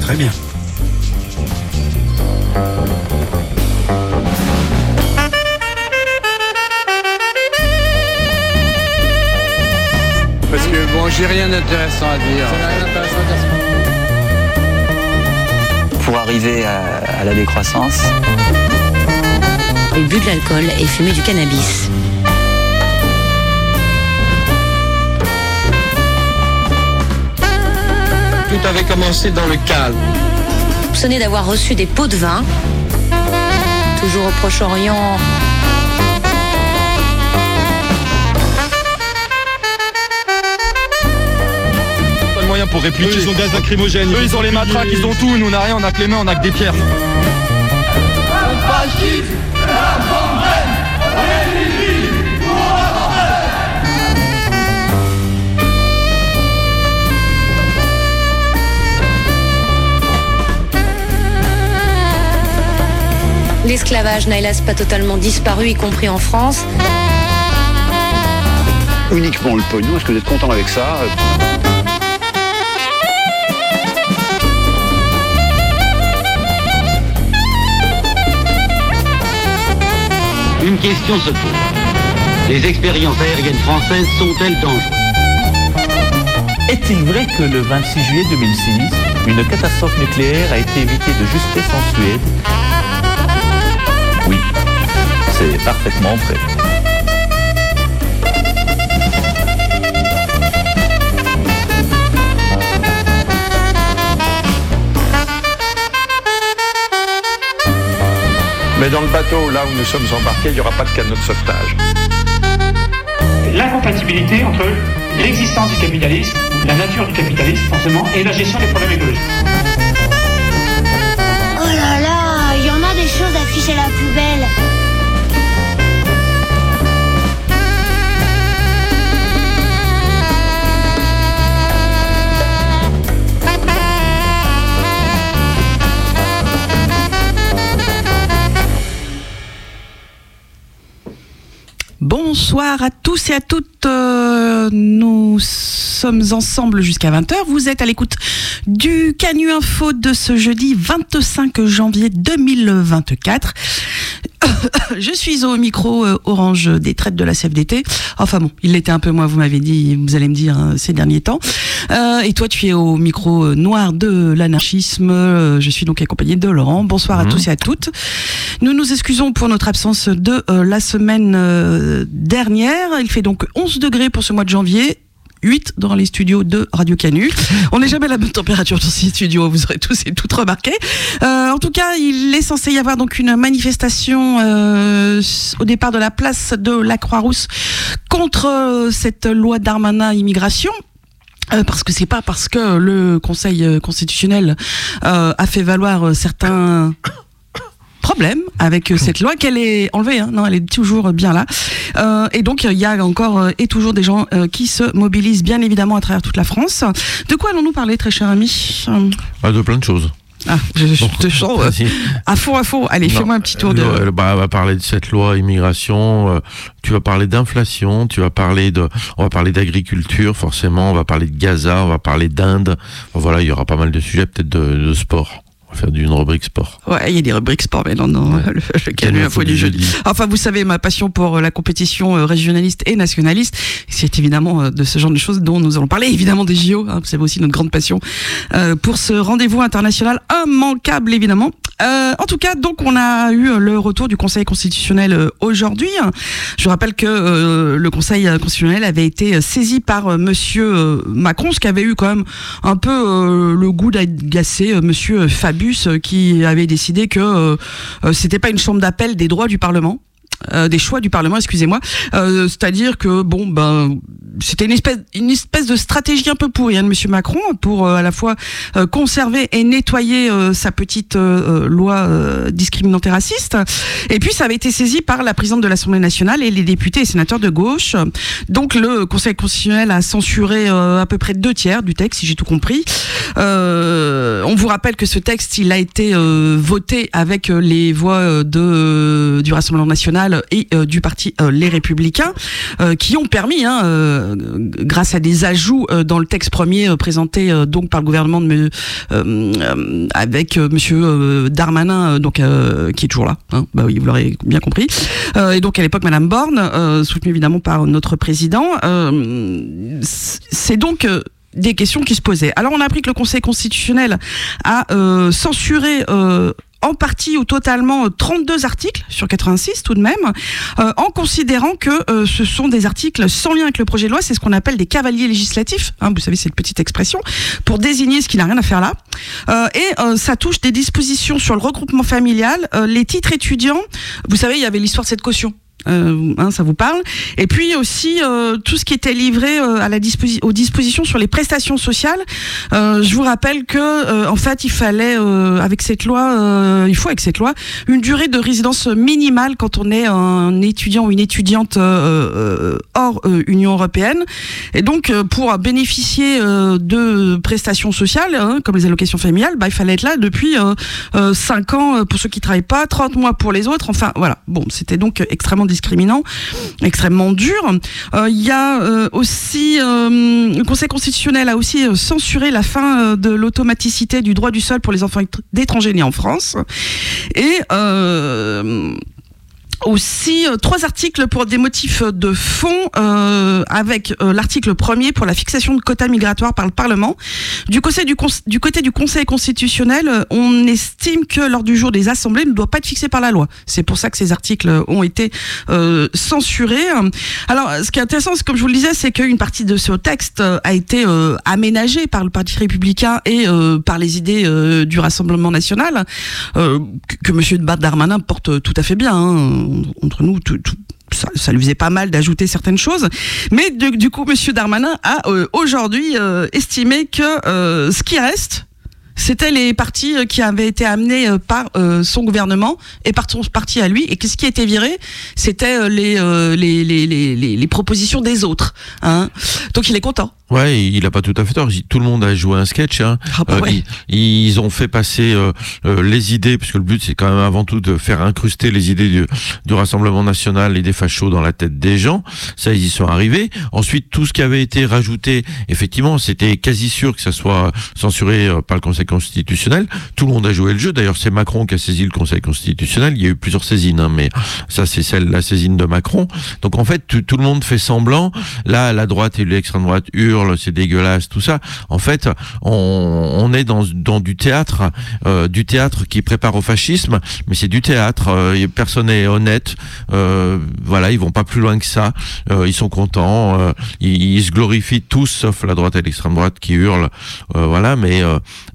Très bien. Parce que bon, j'ai rien d'intéressant à dire. pour arriver à, à la décroissance. Il bu de l'alcool et fumait du cannabis. Tout avait commencé dans le calme. Soupçonné d'avoir reçu des pots de vin. Toujours au Proche-Orient. pas de moyens pour répliquer. Eux, ils ont gaz lacrymogène. Eux, ils ont les matraques, ils ont tout. Nous, on n'a rien, on a que les mains, on a que des pierres. L'esclavage n'a hélas pas totalement disparu, y compris en France. Uniquement le pognon, est-ce que vous êtes content avec ça? Une question se pose. Les expériences aériennes françaises sont-elles dangereuses? Est-il vrai que le 26 juillet 2006, une catastrophe nucléaire a été évitée de justesse en Suède? C'est parfaitement vrai. Mais dans le bateau, là où nous sommes embarqués, il n'y aura pas de canot de sauvetage. l'incompatibilité entre l'existence du capitalisme, la nature du capitalisme forcément, et la gestion des problèmes écologiques. Oh là là, il y en a des choses affichées à la poubelle. Bonsoir à tous et à toutes. Euh, nous sommes ensemble jusqu'à 20h. Vous êtes à l'écoute du Canu Info de ce jeudi 25 janvier 2024. Je suis au micro euh, orange des traites de la CFDT. Enfin bon, il l'était un peu moi, vous m'avez dit, vous allez me dire hein, ces derniers temps. Euh, et toi, tu es au micro euh, noir de l'anarchisme. Je suis donc accompagné de Laurent. Bonsoir à Mhm. tous et à toutes. Nous nous excusons pour notre absence de la semaine dernière. Il fait donc 11 degrés pour ce mois de janvier. 8 dans les studios de Radio Canu. On n'est jamais à la bonne température dans ces studios, vous aurez tous et toutes remarqué. Euh, en tout cas, il est censé y avoir donc une manifestation euh, au départ de la place de la Croix-Rousse contre euh, cette loi Darmanin immigration. Euh, parce que c'est pas parce que le Conseil euh, constitutionnel euh, a fait valoir certains problèmes avec euh, cette loi qu'elle est enlevée. Hein. Non, elle est toujours bien là. Euh, et donc il y a encore euh, et toujours des gens qui se mobilisent bien évidemment à travers toute la France. De quoi allons-nous parler, très cher ami? Ah, de plein de choses. Ah, je, je te sens euh, à fond, à fond. Allez, fais-moi un petit tour de. bah, on va parler de cette loi immigration. euh, tu vas parler d'inflation. Tu vas parler de. On va parler d'agriculture forcément. On va parler de Gaza. On va parler d'Inde. Voilà, il y aura pas mal de sujets, peut-être de, de sport. On va faire d'une rubrique sport. Ouais, il y a des rubriques sport, mais non, non, le, le Canu Info du jeudi. Enfin, vous savez, ma passion pour euh, la compétition euh, régionaliste et nationaliste, c'est évidemment euh, de ce genre de choses dont nous allons parler, évidemment des JO, hein, c'est aussi notre grande passion euh, pour ce rendez-vous international immanquable, évidemment. Euh, en tout cas, donc, on a eu le retour du Conseil constitutionnel aujourd'hui. Je rappelle que euh, le Conseil constitutionnel avait été saisi par Monsieur Macron, ce qui avait eu quand même un peu le goût d'agacer Monsieur Euh, qui avait décidé que euh, euh, c'était pas une chambre d'appel des droits du Parlement. Euh, des choix du Parlement, excusez-moi. Euh, C'est-à-dire que bon, ben, c'était une espèce, une espèce de stratégie un peu pourrie hein, de Monsieur Macron pour euh, à la fois euh, conserver et nettoyer euh, sa petite euh, loi discriminante et raciste. Et puis ça avait été saisi par la présidente de l'Assemblée nationale et les députés et sénateurs de gauche. Donc le Conseil constitutionnel a censuré à peu près deux tiers du texte, si j'ai tout compris. On vous rappelle que ce texte, il a été voté avec les voix de, du Rassemblement national et du parti Les Républicains, qui ont permis, hein, grâce à des ajouts dans le texte premier présenté donc par le gouvernement avec Monsieur Darmanin, donc qui est toujours là, hein, bah oui, vous l'aurez bien compris, et donc à l'époque Madame Borne, soutenue évidemment par notre président. c'est donc des questions qui se posaient. Alors on a appris que le Conseil constitutionnel a euh, censuré euh, en partie ou totalement 32 articles sur 86 tout de même, euh, en considérant que ce sont des articles sans lien avec le projet de loi, c'est ce qu'on appelle des cavaliers législatifs, hein, vous savez cette petite expression, pour désigner ce qui n'a rien à faire là. et ça touche des dispositions sur le regroupement familial, les titres étudiants, vous savez il y avait l'histoire de cette caution euh, hein, ça vous parle. Et puis aussi euh, tout ce qui était livré euh, à la disposition aux dispositions sur les prestations sociales. Je vous rappelle que en fait, il fallait avec cette loi, il faut avec cette loi une durée de résidence minimale quand on est un étudiant ou une étudiante hors Union européenne. Et donc pour bénéficier de prestations sociales hein, comme les allocations familiales, bah, il fallait être là depuis 5 ans pour ceux qui travaillent pas, 30 mois pour les autres. Enfin voilà. Bon, c'était donc extrêmement discriminant, extrêmement dur. Euh, il y a euh, aussi euh, le Conseil constitutionnel a aussi censuré la fin de l'automaticité du droit du sol pour les enfants d'étrangers nés en France et aussi euh, trois articles pour des motifs de fond, euh, avec euh, l'article premier pour la fixation de quotas migratoires par le Parlement. Du côté du, du côté du Conseil constitutionnel, on estime que lors du jour des assemblées ne doit pas être fixé par la loi. C'est pour ça que ces articles ont été censurés. Alors, ce qui est intéressant, comme je vous le disais, c'est qu'une partie de ce texte a été aménagée par le Parti républicain et par les idées du Rassemblement national, que, que Monsieur Darmanin porte tout à fait bien. Hein entre nous, tout, ça, lui faisait pas mal d'ajouter certaines choses. Mais du, coup, Monsieur Darmanin a euh, aujourd'hui euh, estimé que euh, ce qui reste, c'était les partis qui avaient été amenés par son gouvernement et par son parti à lui. Et ce qui était viré, c'était les, les, les, les, les, propositions des autres. Hein. Donc il est content. Ouais, il a pas tout à fait tort. Tout le monde a joué un sketch. Hein. Ah bah euh, ils, ont fait passer euh, euh, les idées, puisque le but c'est quand même avant tout de faire incruster les idées du, du, Rassemblement national et des fachos dans la tête des gens. Ça, ils y sont arrivés. Ensuite, tout ce qui avait été rajouté, effectivement, c'était quasi sûr que ça soit censuré par le Conseil constitutionnel. Tout le monde a joué le jeu. D'ailleurs, c'est Macron qui a saisi le Conseil constitutionnel. Il y a eu plusieurs saisines, hein, mais ça, c'est celle la saisine de Macron. Donc en fait, tout, le monde fait semblant. Là, la droite et l'extrême droite hurlent c'est dégueulasse, tout ça. En fait, on, est dans, du théâtre, euh, du théâtre qui prépare au fascisme, mais c'est du théâtre. Euh, personne n'est honnête. Euh, voilà, ils vont pas plus loin que ça. ils sont contents. Ils, se glorifient tous, sauf la droite et l'extrême droite qui hurlent. voilà, mais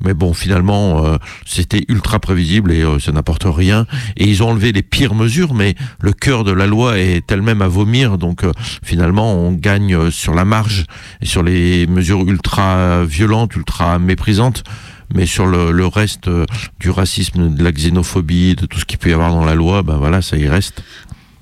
mais bon, finalement, c'était ultra prévisible et ça n'apporte rien. Et ils ont enlevé les pires mesures, mais le cœur de la loi est elle-même à vomir. Donc finalement, on gagne sur la marge et sur les mesures ultra violentes, ultra méprisantes, mais sur le, reste euh, du racisme, de la xénophobie, de tout ce qu'il peut y avoir dans la loi, ben voilà, ça y reste.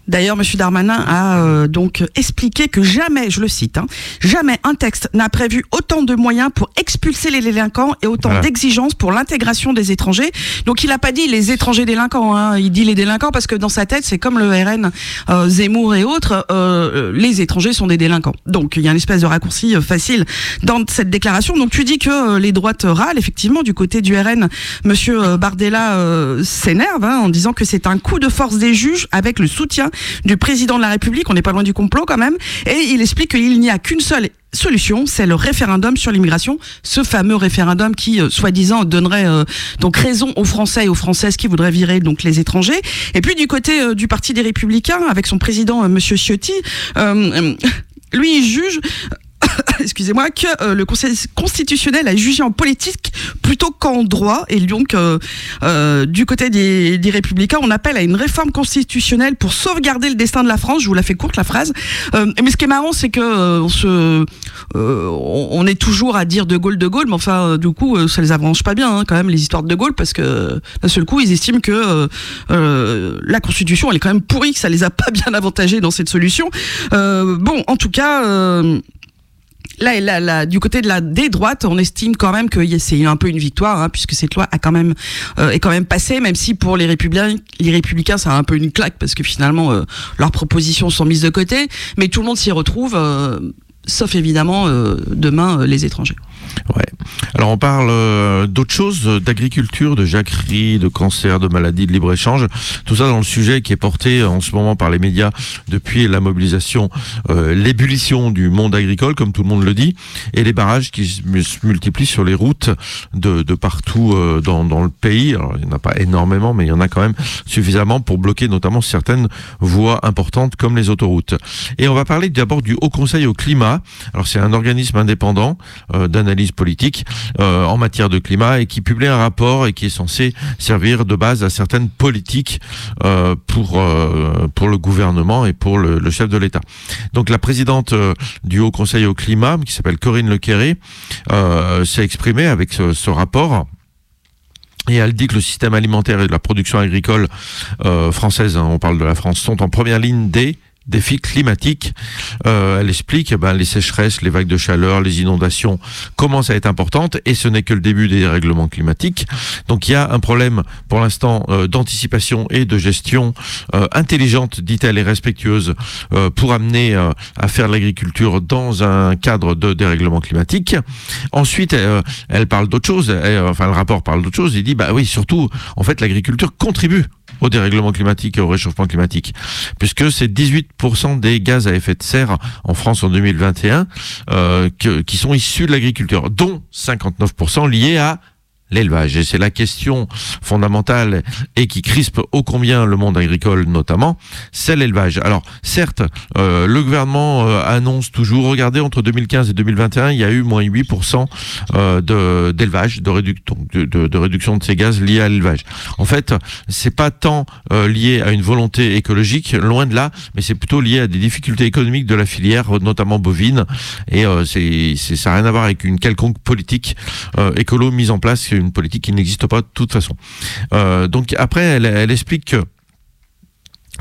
D'ailleurs, M. Darmanin a euh, donc expliqué que jamais, je le cite, hein, jamais un texte n'a prévu autant de moyens pour expulser les délinquants et autant d'exigences pour l'intégration des étrangers. Donc il n'a pas dit les étrangers délinquants, hein, il dit les délinquants parce que dans sa tête, c'est comme le RN, euh, Zemmour et autres, euh, les étrangers sont des délinquants. Donc il y a une espèce de raccourci facile dans cette déclaration. Donc tu dis que les droites râlent, effectivement, du côté du RN, M. Bardella s'énerve hein, en disant que c'est un coup de force des juges avec le soutien du président de la République, on n'est pas loin du complot quand même, et il explique qu'il n'y a qu'une seule solution, c'est le référendum sur l'immigration, ce fameux référendum qui, euh, soi-disant, donnerait euh, donc raison aux Français et aux Françaises qui voudraient virer donc les étrangers. Et puis du côté euh, du Parti des Républicains, avec son président Monsieur Ciotti, lui il juge excusez-moi, que euh, le Conseil constitutionnel a jugé en politique plutôt qu'en droit. Et donc, euh, euh, du côté des, des, républicains, on appelle à une réforme constitutionnelle pour sauvegarder le destin de la France. Je vous la fais courte, la phrase. mais ce qui est marrant, c'est que on, se, on est toujours à dire De Gaulle, De Gaulle, mais enfin, du coup, ça les avance pas bien, hein, quand même, les histoires de De Gaulle, parce que d'un seul coup, ils estiment que la Constitution, elle est quand même pourrie, que ça les a pas bien avantagés dans cette solution. bon, en tout cas là, là, là, du côté de la des droites, on estime quand même que c'est un peu une victoire, hein, puisque cette loi a quand même euh, est quand même passée, même si pour les républicains, les républicains, ça a un peu une claque parce que finalement euh, leurs propositions sont mises de côté, mais tout le monde s'y retrouve, euh, sauf évidemment demain les étrangers. Ouais. Alors on parle euh, d'autre chose, d'agriculture, de jacquerie, de cancer, de maladies, de libre-échange. Tout ça dans le sujet qui est porté en ce moment par les médias depuis la mobilisation, euh, l'ébullition du monde agricole, comme tout le monde le dit, et les barrages qui se multiplient sur les routes de, partout euh, dans, dans, le pays. Alors il n'y en a pas énormément, mais il y en a quand même suffisamment pour bloquer notamment certaines voies importantes comme les autoroutes. Et on va parler d'abord du Haut Conseil au climat. Alors c'est un organisme indépendant euh, politique euh, en matière de climat et qui publie un rapport et qui est censé servir de base à certaines politiques euh, pour euh, pour le gouvernement et pour le, chef de l'État. Donc la présidente du Haut Conseil au climat, qui s'appelle Corinne Lequeré, s'est exprimée avec ce, rapport. Et elle dit que le système alimentaire et la production agricole française, hein, on parle de la France, sont en première ligne des défis climatiques. Euh, elle explique eh ben, les sécheresses, les vagues de chaleur, les inondations commencent à être importantes et ce n'est que le début des règlements climatiques. Donc il y a un problème pour l'instant euh, d'anticipation et de gestion euh, intelligente, dit-elle, et respectueuse euh, pour amener à faire l'agriculture dans un cadre de dérèglement climatique. Ensuite, elle parle d'autre chose, enfin le rapport parle d'autre chose, il dit bah oui, surtout en fait l'agriculture contribue au dérèglement climatique et au réchauffement climatique, puisque c'est 18% des gaz à effet de serre en France en 2021 euh, qui sont issus de l'agriculture, dont 59% liés à l'élevage. Et c'est la question fondamentale et qui crispe ô combien le monde agricole notamment, c'est l'élevage. Alors certes, euh, le gouvernement euh, annonce toujours, regardez, entre 2015 et 2021, il y a eu moins 8% euh, d'élevage, de, de, de, de, réduction de ces gaz liés à l'élevage. En fait, c'est pas tant euh, lié à une volonté écologique, loin de là, mais c'est plutôt lié à des difficultés économiques de la filière, notamment bovine, et c'est ça n'a rien à voir avec une quelconque politique écolo mise en place une politique qui n'existe pas de toute façon. Euh, donc après, elle, explique que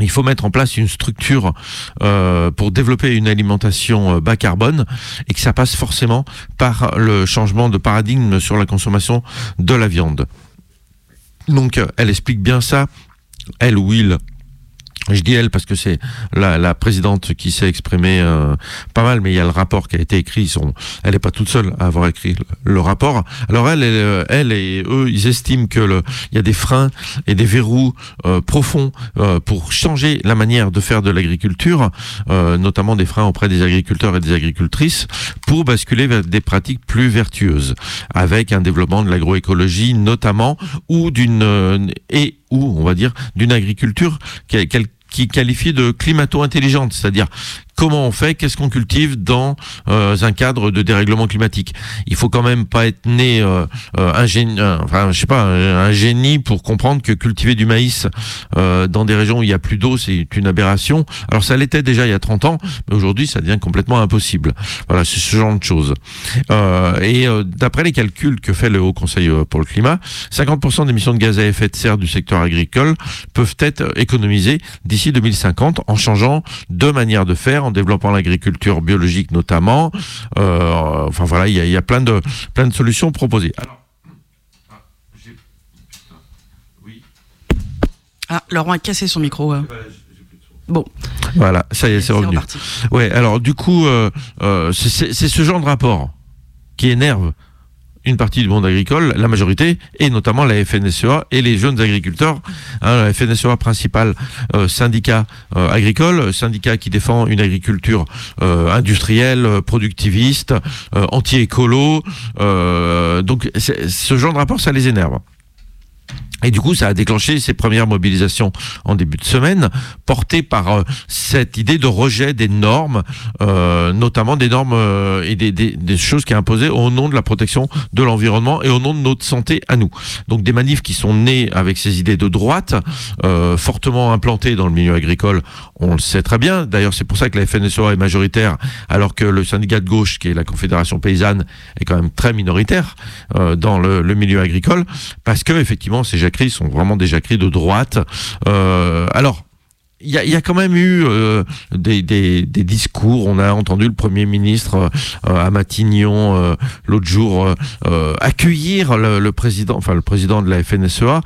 il faut mettre en place une structure euh, pour développer une alimentation euh, bas carbone et que ça passe forcément par le changement de paradigme sur la consommation de la viande. Donc elle explique bien ça, elle ou il je dis elle parce que c'est la, la, présidente qui s'est exprimée euh, pas mal, mais il y a le rapport qui a été écrit. Ils sont, elle n'est pas toute seule à avoir écrit le, rapport. Alors elle, elle, elle, et eux, ils estiment que le, il y a des freins et des verrous euh, profonds euh, pour changer la manière de faire de l'agriculture, notamment des freins auprès des agriculteurs et des agricultrices, pour basculer vers des pratiques plus vertueuses, avec un développement de l'agroécologie notamment ou d'une et ou on va dire d'une agriculture qui, qualifie de climato-intelligente, c'est-à-dire comment on fait, qu'est-ce qu'on cultive dans euh, un cadre de dérèglement climatique. Il faut quand même pas être né euh, euh un génie, enfin je sais pas, un, génie pour comprendre que cultiver du maïs euh, dans des régions où il y a plus d'eau, c'est une aberration. Alors ça l'était déjà il y a 30 ans, mais aujourd'hui ça devient complètement impossible. Voilà, c'est ce genre de choses. et d'après les calculs que fait le Haut Conseil pour le climat, 50% des émissions de gaz à effet de serre du secteur agricole peuvent être économisées d'ici 2050 en changeant de manière de faire, développant l'agriculture biologique notamment. Euh, enfin voilà, il y a, plein, de, plein de solutions proposées. Alors, ah, Laurent a cassé son micro. Hein. Bon. Voilà, ça y est, c'est revenu. Ouais, alors du coup, euh, euh, c'est ce genre de rapport qui énerve une partie du monde agricole, la majorité, et notamment la FNSEA et les jeunes agriculteurs. Hein, la FNSEA principal euh, syndicat euh, agricole, syndicat qui défend une agriculture euh, industrielle, productiviste, anti-écolo. donc ce genre de rapport, ça les énerve. Et du coup, ça a déclenché ces premières mobilisations en début de semaine, portées par euh, cette idée de rejet des normes, euh, notamment des normes euh, et des, choses qui sont imposées au nom de la protection de l'environnement et au nom de notre santé à nous. Donc des manifs qui sont nés avec ces idées de droite, fortement implantées dans le milieu agricole, on le sait très bien. D'ailleurs, c'est pour ça que la FNSEA est majoritaire, alors que le syndicat de gauche, qui est la Confédération paysanne, est quand même très minoritaire dans le, milieu agricole, parce que effectivement, jacqueries sont vraiment des jacqueries de droite. Euh, alors, il y a, y a, quand même eu euh, des, des, des, discours. On a entendu le Premier ministre euh, à Matignon euh, l'autre jour accueillir le, le, président, enfin le président de la FNSEA,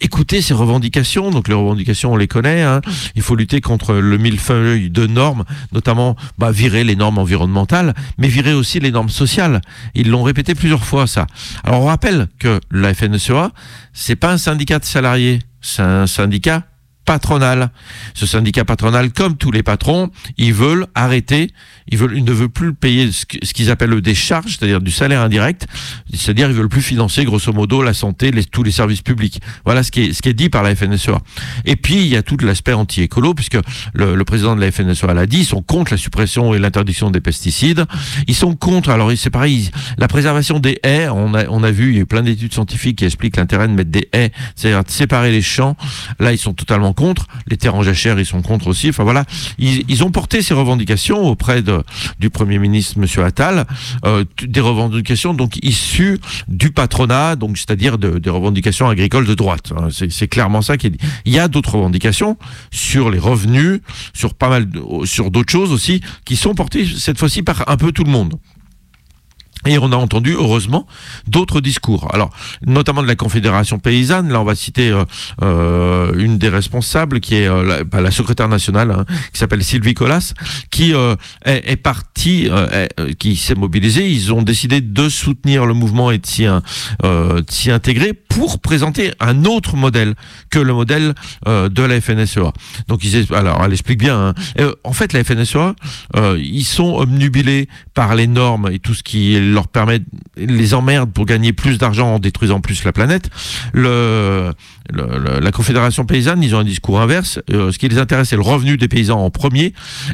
écouter ses revendications. Donc les revendications, on les connaît. Hein. Il faut lutter contre le millefeuille de normes, notamment bah, virer les normes environnementales, mais virer aussi les normes sociales. Ils l'ont répété plusieurs fois ça. Alors on rappelle que la FNSEA, c'est pas un syndicat de salariés, c'est un syndicat patronal. Ce syndicat patronal, comme tous les patrons, ils veulent arrêter, ils, veulent, ils ne veulent plus payer ce qu'ils appellent des charges, c'est-à-dire du salaire indirect, c'est-à-dire ils veulent plus financer grosso modo la santé, les, tous les services publics. Voilà ce qui, est, ce qui est dit par la FNSEA. Et puis il y a tout l'aspect anti-écolo, puisque le, le, président de la FNSEA l'a dit, ils sont contre la suppression et l'interdiction des pesticides. Ils sont contre, alors c'est pareil, la préservation des haies, on a, on a vu, il y a eu plein d'études scientifiques qui expliquent l'intérêt de mettre des haies, c'est-à-dire de séparer les champs. Là, ils sont totalement contre. Les terres en jachère, ils sont contre aussi. Enfin voilà, ils, ont porté ces revendications auprès du Premier ministre Monsieur Attal, euh, des revendications donc issues du patronat, donc c'est-à-dire de, des revendications agricoles de droite. Hein. C'est clairement ça qui est dit. Il y a d'autres revendications sur les revenus, sur pas mal, sur d'autres choses aussi, qui sont portées cette fois-ci par un peu tout le monde. Et on a entendu, heureusement, d'autres discours. Alors, notamment de la Confédération paysanne. Là, on va citer euh, euh une des responsables, qui est euh, la, bah, la, secrétaire nationale, hein, qui s'appelle Sylvie Colas, qui euh, est, est, partie, euh, qui s'est mobilisée. Ils ont décidé de soutenir le mouvement et de s'y intégrer pour présenter un autre modèle que le modèle de la FNSEA. Donc, ils, alors, elle explique bien. Hein. en fait, la FNSEA, ils sont obnubilés par les normes et tout ce qui est leur les emmerde pour gagner plus d'argent en détruisant plus la planète. La Confédération paysanne, ils ont un discours inverse. Euh, ce qui les intéresse, c'est le revenu des paysans en premier.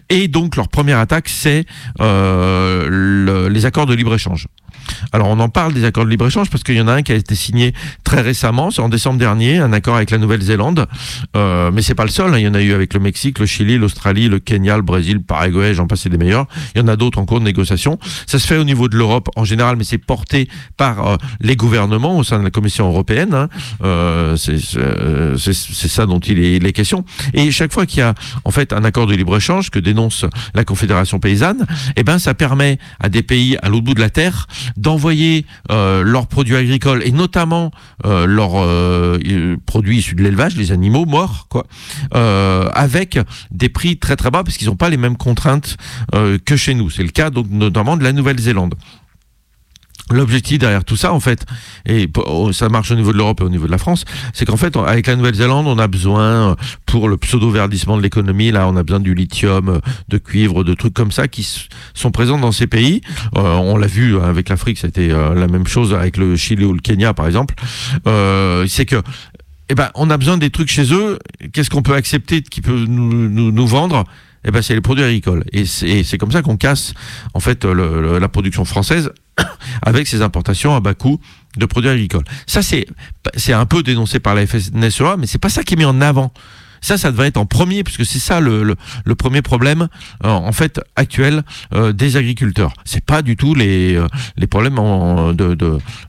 Et donc leur première attaque, c'est euh, le, les accords de libre échange. Alors on en parle des accords de libre-échange parce qu'il y en a un qui a été signé très récemment, c'est en décembre dernier, un accord avec la Nouvelle-Zélande, euh, mais c'est pas le seul, hein. il y en a eu avec le Mexique, le Chili, l'Australie, le Kenya, le Brésil, le Paraguay, j'en passe des meilleurs. Il y en a d'autres en cours de négociation. Ça se fait au niveau de l'Europe en général, mais c'est porté par euh, les gouvernements au sein de la Commission européenne. Hein. Euh, euh c'est ça dont il est, il est question. Et chaque fois qu'il y a en fait un accord de libre-échange que dénonce la Confédération paysanne, eh ben ça permet à des pays à l'autre bout de la terre d'envoyer euh, leurs produits agricoles et notamment euh, leurs euh, produits issus de l'élevage, les animaux morts, quoi, avec des prix très très bas parce qu'ils n'ont pas les mêmes contraintes que chez nous. C'est le cas donc notamment de la Nouvelle-Zélande. L'objectif derrière tout ça, en fait, et oh, ça marche au niveau de l'Europe et au niveau de la France, c'est qu'en fait, avec la Nouvelle-Zélande, on a besoin, euh, pour le pseudo-verdissement de l'économie, là, on a besoin du lithium, euh, de cuivre, de trucs comme ça qui sont présents dans ces pays. Euh, on l'a vu hein, avec l'Afrique, c'était la même chose avec le Chili ou le Kenya, par exemple. C'est que eh ben, on a besoin des trucs chez eux. Qu'est-ce qu'on peut accepter qui peut nous, vendre? Eh ben, c'est les produits agricoles. Et c'est comme ça qu'on casse en fait la production française avec ses importations à bas coût de produits agricoles. Ça, c'est un peu dénoncé par la FNSEA, mais c'est pas ça qui est mis en avant. Ça, ça devrait être en premier, puisque c'est ça le, le, le, premier problème euh, en fait actuel euh, des agriculteurs. C'est pas du tout les, euh, les problèmes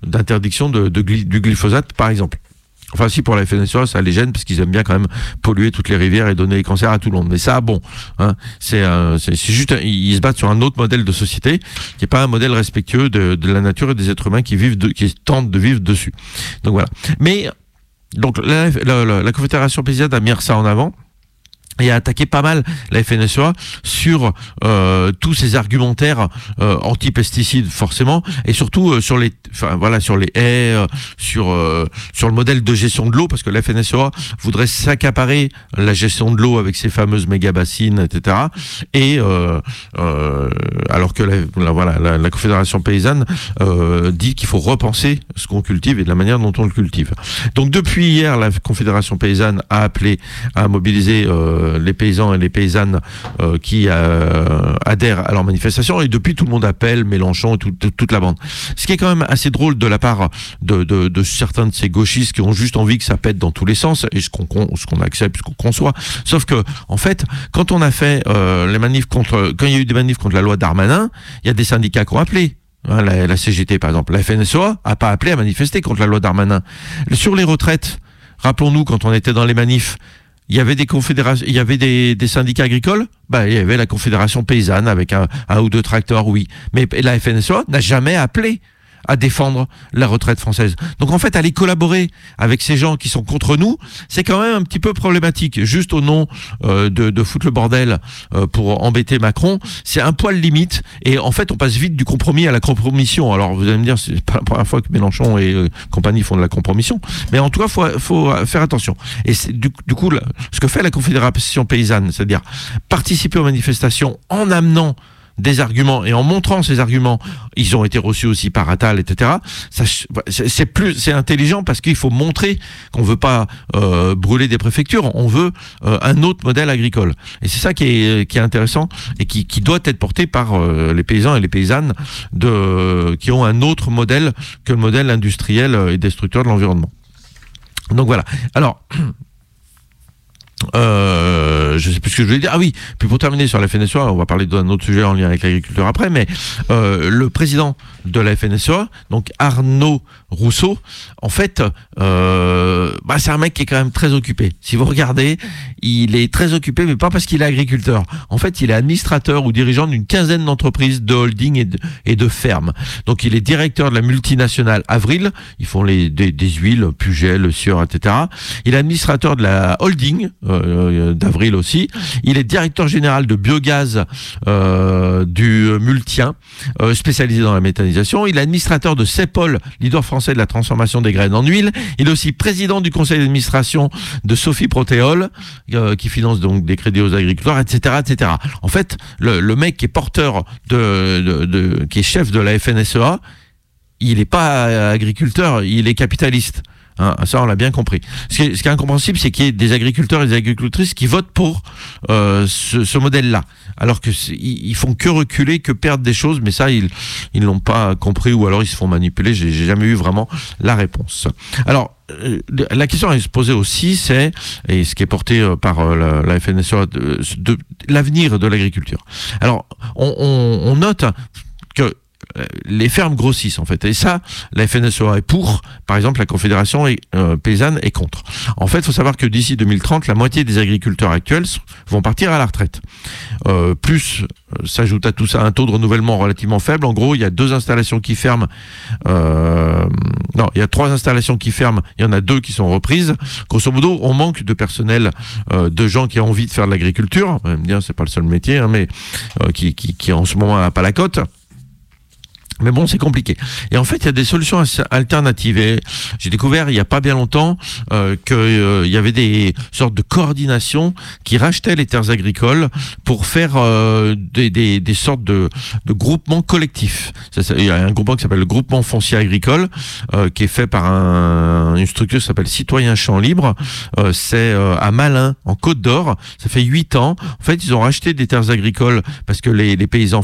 d'interdiction de, de, de, du glyphosate, par exemple. Enfin, si pour la FNSEA, ça les gêne parce qu'ils aiment bien quand même polluer toutes les rivières et donner les cancers à tout le monde. Mais ça, bon, hein, c'est euh, juste, ils se battent sur un autre modèle de société qui est pas un modèle respectueux de, la nature et des êtres humains qui vivent, de, qui tentent de vivre dessus. Donc voilà. Mais donc la Confédération paysanne a mis ça en avant et a attaqué pas mal la FNSEA sur euh, tous ces argumentaires euh, anti-pesticides forcément et surtout euh, sur les voilà sur les haies sur sur le modèle de gestion de l'eau parce que la FNSEA voudrait s'accaparer la gestion de l'eau avec ses fameuses méga bassines etc et alors que la, voilà la, Confédération paysanne dit qu'il faut repenser ce qu'on cultive et de la manière dont on le cultive. Donc depuis hier la Confédération paysanne a appelé à mobiliser les paysans et les paysannes euh, qui euh, adhèrent à leur manifestation et depuis tout le monde appelle Mélenchon et tout, toute la bande. Ce qui est quand même assez drôle de la part de, de, de, certains de ces gauchistes qui ont juste envie que ça pète dans tous les sens et ce qu'on ce qu'on accepte, ce qu'on conçoit. Sauf que en fait, quand on a fait les manifs contre, quand il y a eu des manifs contre la loi Darmanin, il y a des syndicats qui ont appelé. Hein, la, la, CGT par exemple, la FNSEA a pas appelé à manifester contre la loi Darmanin. Sur les retraites, rappelons-nous quand on était dans les manifs, il y avait des confédérations, il y avait des, syndicats agricoles? Bah, il y avait la confédération paysanne avec un, un ou deux tracteurs, oui. Mais la FNSEA n'a jamais appelé à défendre la retraite française. Donc en fait, aller collaborer avec ces gens qui sont contre nous, c'est quand même un petit peu problématique. Juste au nom euh, de, de foutre le bordel euh, pour embêter Macron, c'est un poil limite. Et en fait, on passe vite du compromis à la compromission. Alors vous allez me dire, c'est pas la première fois que Mélenchon et euh, compagnie font de la compromission, mais en tout cas, faut, faut faire attention. Et du, du coup, ce que fait la Confédération paysanne, c'est-à-dire participer aux manifestations en amenant des arguments et en montrant ces arguments, ils ont été reçus aussi par Attal, etc. C'est plus, c'est intelligent parce qu'il faut montrer qu'on veut pas euh, brûler des préfectures, on veut euh, un autre modèle agricole. Et c'est ça qui est, qui est intéressant et qui, qui doit être porté par euh, les paysans et les paysannes de, qui ont un autre modèle que le modèle industriel et destructeur de l'environnement. Donc voilà. Alors. Euh, je sais plus ce que je voulais dire. Ah oui, puis pour terminer sur la FNSEA, on va parler d'un autre sujet en lien avec l'agriculture après, mais euh, le président de la FNSEA, donc Arnaud Rousseau, en fait, euh, bah, c'est un mec qui est quand même très occupé. Si vous regardez, il est très occupé, mais pas parce qu'il est agriculteur. En fait, il est administrateur ou dirigeant d'une quinzaine d'entreprises de holding et de, fermes. Donc, il est directeur de la multinationale Avril. Ils font des, huiles, Pugel, Sieur, etc. Il est administrateur de la holding euh, d'Avril aussi. Il est directeur général de biogaz euh, du Multien, spécialisé dans la méthanisation. Il est administrateur de CEPOL, leader français de la transformation des graines en huile. Il est aussi président du conseil d'administration de Sophie Protéol, qui finance donc des crédits aux agriculteurs, etc., etc. En fait, le, mec qui est porteur de, qui est chef de la FNSEA, il n'est pas agriculteur, il est capitaliste. Hein, ça, on l'a bien compris. Ce qui est, incompréhensible, c'est qu'il y ait des agriculteurs et des agricultrices qui votent pour euh, ce, modèle-là, alors que ils font que reculer, que perdre des choses, mais ça, ils ils l'ont pas compris ou alors ils se font manipuler. J'ai jamais eu vraiment la réponse. Alors euh, la question à se poser aussi, c'est, et ce qui est porté euh, par la, la FNSEA, de, l'avenir de l'agriculture. Alors, on, note les fermes grossissent en fait. Et ça, la FNSEA est pour, par exemple la Confédération euh, paysanne est contre. En fait, il faut savoir que d'ici 2030, la moitié des agriculteurs actuels vont partir à la retraite. Euh, plus euh, s'ajoute à tout ça un taux de renouvellement relativement faible. En gros, il y a deux installations qui ferment. Euh, non, il y a trois installations qui ferment. Il y en a deux qui sont reprises. Grosso modo, on manque de personnel, euh, de gens qui ont envie de faire de l'agriculture. Dire, c'est pas le seul métier, hein, mais qui, qui, qui en ce moment n'a pas la cote. Mais bon, c'est compliqué. Et en fait, il y a des solutions alternatives. Et j'ai découvert il y a pas bien longtemps euh, qu'il euh, y avait des sortes de coordinations qui rachetaient les terres agricoles pour faire euh, des, des, des, sortes de, de groupements collectifs. Il y a un groupement qui s'appelle le groupement foncier agricole, euh, qui est fait par un, une structure qui s'appelle Citoyen Champ Libre. Euh, c'est à Malin, en Côte d'Or. Ça fait huit ans. En fait, ils ont racheté des terres agricoles parce que les, les paysans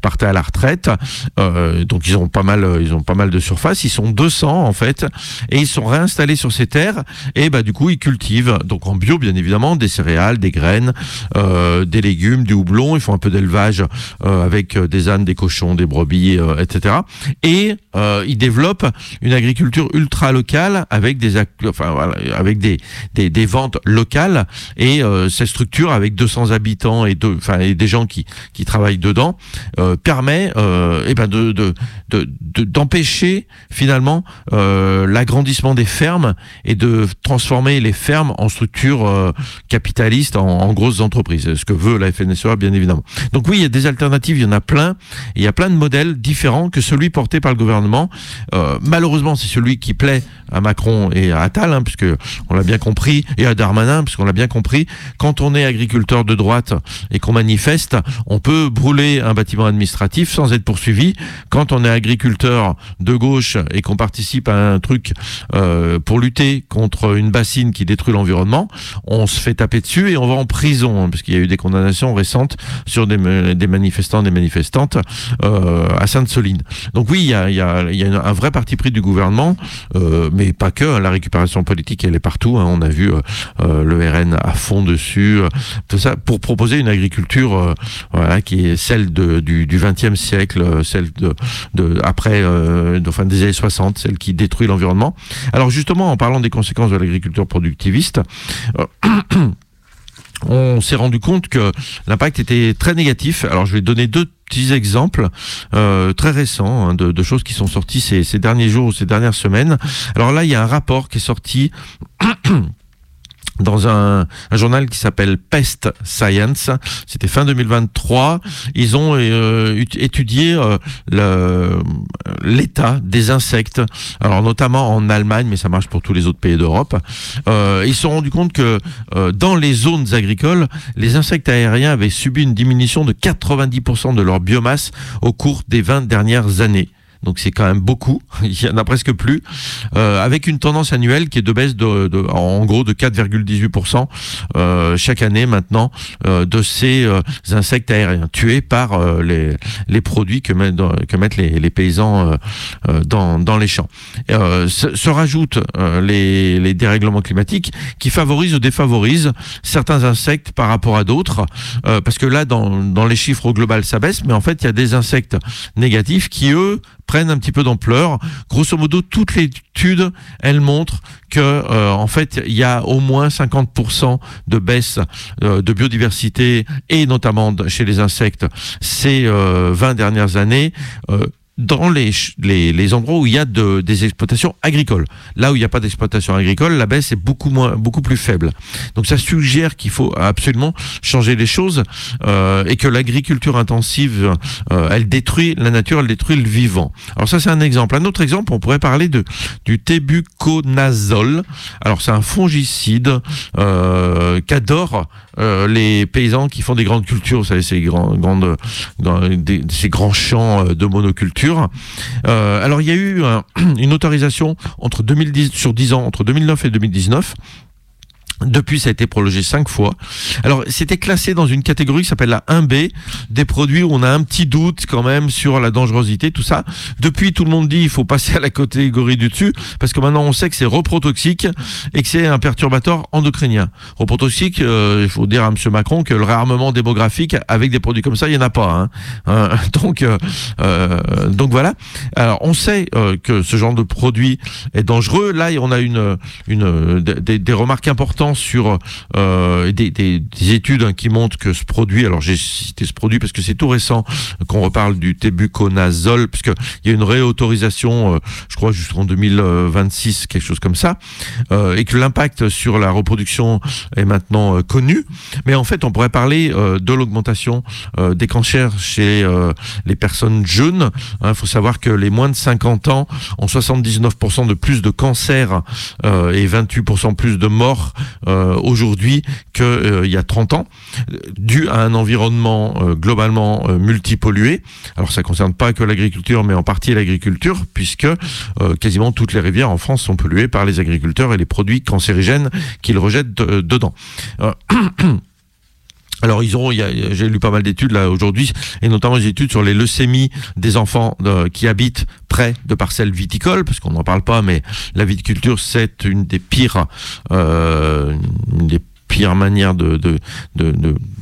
partaient à la retraite. Euh, donc ils ont pas mal, ils ont pas mal de surface. Ils sont 200 en fait, et ils sont réinstallés sur ces terres. Et bah du coup ils cultivent, donc en bio bien évidemment, des céréales, des graines, euh, des légumes, du houblon. Ils font un peu d'élevage euh, avec des ânes, des cochons, des brebis, euh, etc. Et euh, ils développent une agriculture ultra locale avec des, ventes locales et cette structure avec 200 habitants et des gens qui qui travaillent dedans permet eh ben de, de, de, d'empêcher finalement euh, l'agrandissement des fermes et de transformer les fermes en structures euh, capitalistes, en, grosses entreprises. Ce que veut la FNSEA, bien évidemment. Donc oui, il y a des alternatives, il y en a plein. il y a plein de modèles différents que celui porté par le gouvernement. Euh, malheureusement, c'est celui qui plaît à Macron et à Attal, hein, puisque on l'a bien compris, et à Darmanin, puisqu'on l'a bien compris. Quand on est agriculteur de droite et qu'on manifeste, on peut brûler un bâtiment administratif sans être poursuivi. Quand on est agriculteur de gauche et qu'on participe à un truc euh, pour lutter contre une bassine qui détruit l'environnement, on se fait taper dessus et on va en prison, hein, parce qu'il y a eu des condamnations récentes sur des, des manifestants, des manifestantes euh, à Sainte-Soline. Donc oui, il y a, un vrai parti pris du gouvernement, euh, mais pas que. Hein, la récupération politique, elle est partout. Hein. On a vu le RN à fond dessus, tout ça pour proposer une agriculture qui est celle du, du 20e siècle, celle de, de après, enfin des années 60, celle qui détruit l'environnement. Alors justement, en parlant des conséquences de l'agriculture productiviste. on s'est rendu compte que l'impact était très négatif. Alors je vais donner deux petits exemples euh, très récents hein, de, choses qui sont sorties ces, ces derniers jours ou ces dernières semaines. Alors là, il y a un rapport qui est sorti dans un, journal qui s'appelle Pest Science. C'était fin 2023. Ils ont euh, étudié euh, l'état des insectes, alors notamment en Allemagne, mais ça marche pour tous les autres pays d'Europe. Euh, ils se sont rendus compte que dans les zones agricoles, les insectes aériens avaient subi une diminution de 90% de leur biomasse au cours des 20 dernières années donc c'est quand même beaucoup, il y en a presque plus, euh, avec une tendance annuelle qui est de baisse de, de en gros de 4,18% euh, chaque année maintenant euh, de ces euh, insectes aériens tués par euh, les, les produits que, mettent, que mettent les, les paysans euh, dans, dans les champs. Se, se, rajoutent les, les dérèglements climatiques qui favorisent ou défavorisent certains insectes par rapport à d'autres, parce que là dans, dans les chiffres au global ça baisse, mais en fait il y a des insectes négatifs qui eux un petit peu d'ampleur. Grosso modo, toutes les études, elles montrent que euh, en fait, il y a au moins 50% de baisse euh, de biodiversité et notamment chez les insectes ces 20 euh, dernières années dans les, les, les, endroits où il y a de, des exploitations agricoles. Là où il n'y a pas d'exploitation agricole, la baisse est beaucoup moins, beaucoup plus faible. Donc ça suggère qu'il faut absolument changer les choses euh, et que l'agriculture intensive, euh, elle détruit la nature, elle détruit le vivant. Alors ça c'est un exemple. Un autre exemple, on pourrait parler de du tébuconazole. Alors c'est un fongicide euh, qu'adore euh, les paysans qui font des grandes cultures, vous savez, ces, grands, grandes, ces grands champs euh, de monoculture. Euh, alors, il y a eu une autorisation entre 2010, sur 10 ans, entre 2009 et 2019 depuis, ça a été prolongé cinq fois. Alors, c'était classé dans une catégorie qui s'appelle la 1B, des produits où on a un petit doute quand même sur la dangerosité, tout ça. Depuis, tout le monde dit il faut passer à la catégorie du dessus, parce que maintenant on sait que c'est reprotoxique et que c'est un perturbateur endocrinien. Reprotoxique, euh, il faut dire à M. Macron que le réarmement démographique avec des produits comme ça, il n'y en a pas. Hein. hein donc, euh, euh, donc voilà. Alors, on sait euh, que ce genre de produit est dangereux. Là, on a une, une des remarques importantes sur euh, des, des, des, études hein, qui montrent que ce produit, alors j'ai cité ce produit parce que c'est tout récent qu'on reparle du tébuconazole, puisqu'il y a une réautorisation, euh, je crois jusqu'en 2026, quelque chose comme ça, euh, et que l'impact sur la reproduction est maintenant connu. Mais en fait, on pourrait parler de l'augmentation des cancers chez les personnes jeunes. Il hein, faut savoir que les moins de 50 ans ont 79% de plus de cancers et 28% plus de morts euh, aujourd'hui qu'il euh, y a 30 ans, dû à un environnement euh, globalement multipollué. Alors ça concerne pas que l'agriculture, mais en partie l'agriculture, puisque quasiment toutes les rivières en France sont polluées par les agriculteurs et les produits cancérigènes qu'ils rejettent dedans. Alors ils ont, j'ai lu pas mal d'études là aujourd'hui, et notamment des études sur les leucémies des enfants qui habitent près de parcelles viticoles, parce qu'on n'en parle pas, mais la viticulture c'est une des pires, euh, une des pire manière de,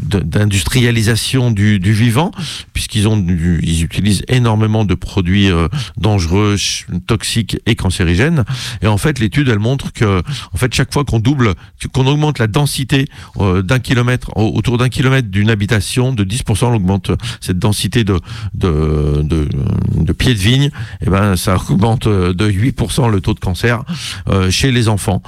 d'industrialisation du, du, vivant, puisqu'ils ont ils utilisent énormément de produits euh, dangereux, toxiques et cancérigènes. Et en fait, l'étude elle montre que en fait chaque fois qu'on double, qu'on augmente la densité euh, d'un kilomètre autour d'un kilomètre d'une habitation de 10%, on augmente cette densité de de, pieds de vigne, et eh ben ça augmente de 8% le taux de cancer euh, chez les enfants.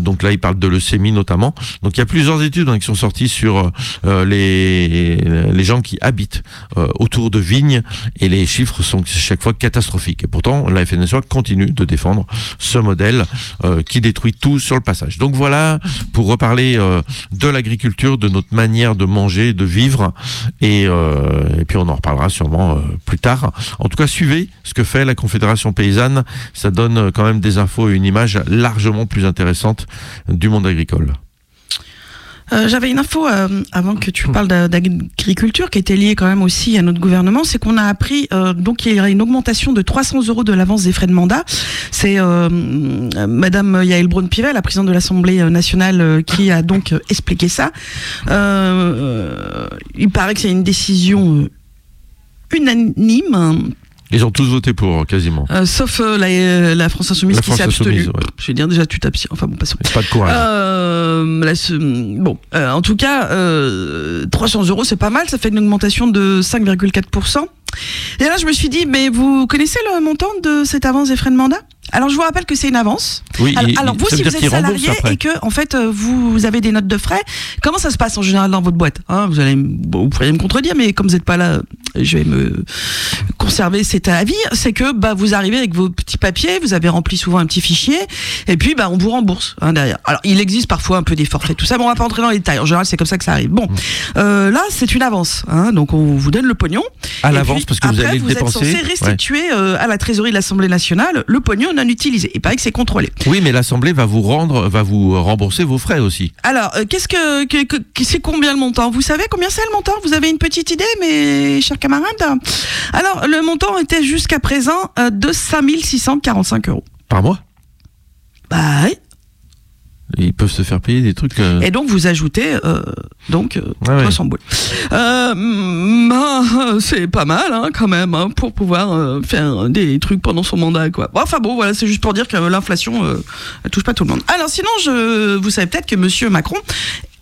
donc là, il parle de leucémie notamment. Donc plusieurs études hein, qui sont sorties sur euh, les, les gens qui habitent euh, autour de vignes et les chiffres sont chaque fois catastrophiques. Et pourtant, la FNSEA continue de défendre ce modèle euh, qui détruit tout sur le passage. Donc voilà, pour reparler de l'agriculture, de notre manière de manger, de vivre, et, et puis on en reparlera sûrement plus tard. En tout cas, suivez ce que fait la Confédération paysanne. Ça donne quand même des infos et une image largement plus intéressante du monde agricole. Euh, J'avais une info euh, avant que tu parles d'a- d'agriculture qui était liée quand même aussi à notre gouvernement, c'est qu'on a appris euh, donc qu'il y aura une augmentation de 300 euros de l'avance des frais de mandat. C'est Madame Yael Braun-Pivet, la présidente de l'Assemblée nationale, qui a donc expliqué ça. Il paraît que c'est une décision unanime. Ils ont tous voté pour, quasiment. Euh, sauf euh, la, la France Insoumise La qui s'est abstenue. Ouais. Je vais dire déjà tu t'abstiens. Enfin bon, passons. Pas de courage. Euh, ce- bon, euh, en tout cas, euh, 300 euros, c'est pas mal. Ça fait une augmentation de 5,4%. Et là, je me suis dit, mais vous connaissez le montant de cette avance des frais de mandat Alors, je vous rappelle que c'est une avance. Oui, alors, vous, si vous êtes salarié et que, en fait, euh, vous avez des notes de frais, comment ça se passe en général dans votre boîte hein? Vous allez, bon, vous pourriez me contredire, mais comme vous n'êtes pas là, je vais me conserver cet avis. C'est que, bah, vous arrivez avec vos petits papiers, vous avez rempli souvent un petit fichier, et puis, bah, on vous rembourse hein, derrière. Alors, il existe parfois un peu des forfaits, tout ça, mais on va pas entrer dans les détails. En général, c'est comme ça que ça arrive. Bon, euh, là, c'est une avance, hein, donc on vous donne le pognon. À l'avance, parce que vous allez le vous dépenser. êtes censé restituer euh, à la trésorerie de l'Assemblée nationale le pognon non utilisé. Il paraît que c'est contrôlé. Oui, mais l'Assemblée va vous rendre, va vous rembourser vos frais aussi. Alors, euh, qu'est-ce que, que, que- que- c'est combien le montant? Vous savez combien c'est le montant? Vous avez une petite idée, mes chers camarades? Alors, le montant était jusqu'à présent euh, de 5645 euros. Par mois? Bah oui. Ils peuvent se faire payer des trucs. euh, Et donc, vous ajoutez euh, donc euh, Ouais, ouais. 300 boules. Euh, bah, c'est pas mal hein, quand même hein, pour pouvoir euh, faire des trucs pendant son mandat. Quoi. Bon, enfin bon, voilà, c'est juste pour dire que l'inflation euh, elle touche pas tout le monde. Alors sinon, je, vous savez peut-être que Monsieur Macron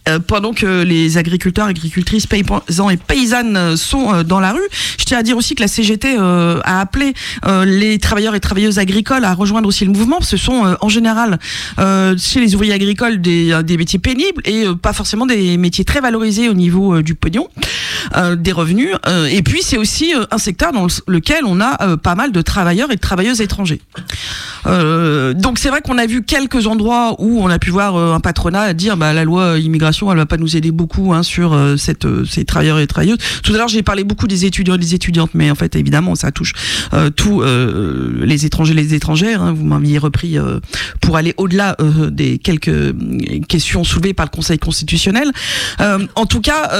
euh, pendant que les agriculteurs, agricultrices, paysans et paysannes euh, sont euh, dans la rue, je tiens à dire aussi que la CGT a appelé les travailleurs et travailleuses agricoles à rejoindre aussi le mouvement. Ce sont en général chez les ouvriers agricoles des, métiers pénibles et pas forcément des métiers très valorisés au niveau du pognon, des revenus. Et puis c'est aussi un secteur dans le- lequel on a pas mal de travailleurs et de travailleuses étrangers. Donc c'est vrai qu'on a vu quelques endroits où on a pu voir un patronat dire bah la loi immigration elle va pas nous aider beaucoup hein, sur euh, cette euh, ces travailleurs et travailleuses. Tout à l'heure j'ai parlé beaucoup des étudiants et des étudiantes mais en fait évidemment ça touche euh, tous les étrangers les étrangères. hein. vous m'aviez repris pour aller au-delà des quelques questions soulevées par le Conseil constitutionnel. En tout cas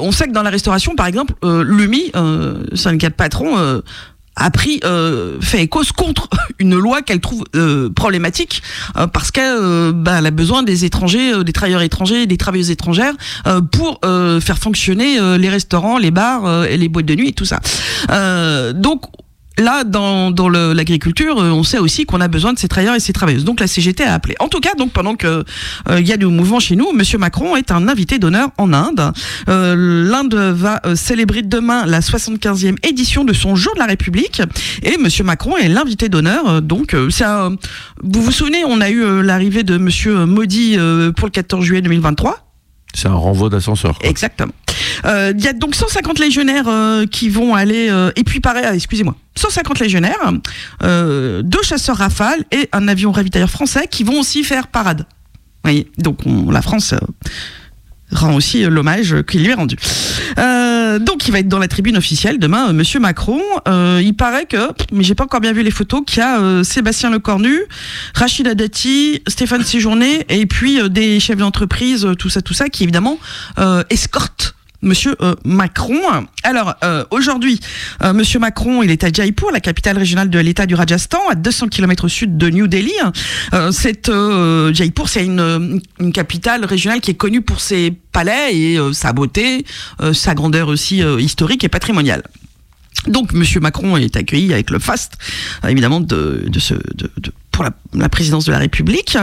on sait que dans la restauration par exemple l'UMI syndicat de patrons a pris euh, fait cause contre une loi qu'elle trouve euh, problématique euh, parce qu'elle euh, bah, elle a besoin des étrangers, des travailleurs étrangers, des travailleuses étrangères pour faire fonctionner les restaurants, les bars et les boîtes de nuit et tout ça. Donc Là, dans, dans l'agriculture, euh, on sait aussi qu'on a besoin de ces travailleurs et ces travailleuses. Donc la CGT a appelé. En tout cas, donc pendant que euh, il y a du mouvement chez nous, Monsieur Macron est un invité d'honneur en Inde. Euh, L'Inde va euh, célébrer demain la 75e édition de son jour de la République, et Monsieur Macron est l'invité d'honneur. Donc, euh, un- vous vous souvenez, on a eu l'arrivée de Monsieur Modi euh, pour le 14 juillet 2023. C'est un renvoi d'ascenseur. Exactement. Euh, Il y a donc 150 légionnaires euh, qui vont aller, euh, et puis pareil, ah, excusez-moi, 150 légionnaires, euh, deux chasseurs Rafale et un avion ravitailleur français qui vont aussi faire parade. Voyez, donc on- la France euh, rend aussi euh, l'hommage qu'il lui est rendu. Euh, donc il va être dans la tribune officielle demain, euh, Monsieur Macron. Euh, il paraît que, mais j'ai pas encore bien vu les photos, qu'il y a euh, Sébastien Lecornu, Rachida Dati, Stéphane Séjourné et puis euh, des chefs d'entreprise, euh, tout ça, tout ça, qui évidemment euh, escortent Monsieur euh, Macron. Alors euh, aujourd'hui, euh, Monsieur Macron, il est à Jaipur, la capitale régionale de l'État du Rajasthan, à 200 km au sud de New Delhi. Cette Jaipur, c'est une, capitale régionale qui est connue pour ses palais et sa beauté, sa grandeur aussi historique et patrimoniale. Donc, Monsieur Macron est accueilli avec le faste, évidemment, de, ce, pour la, présidence de la République.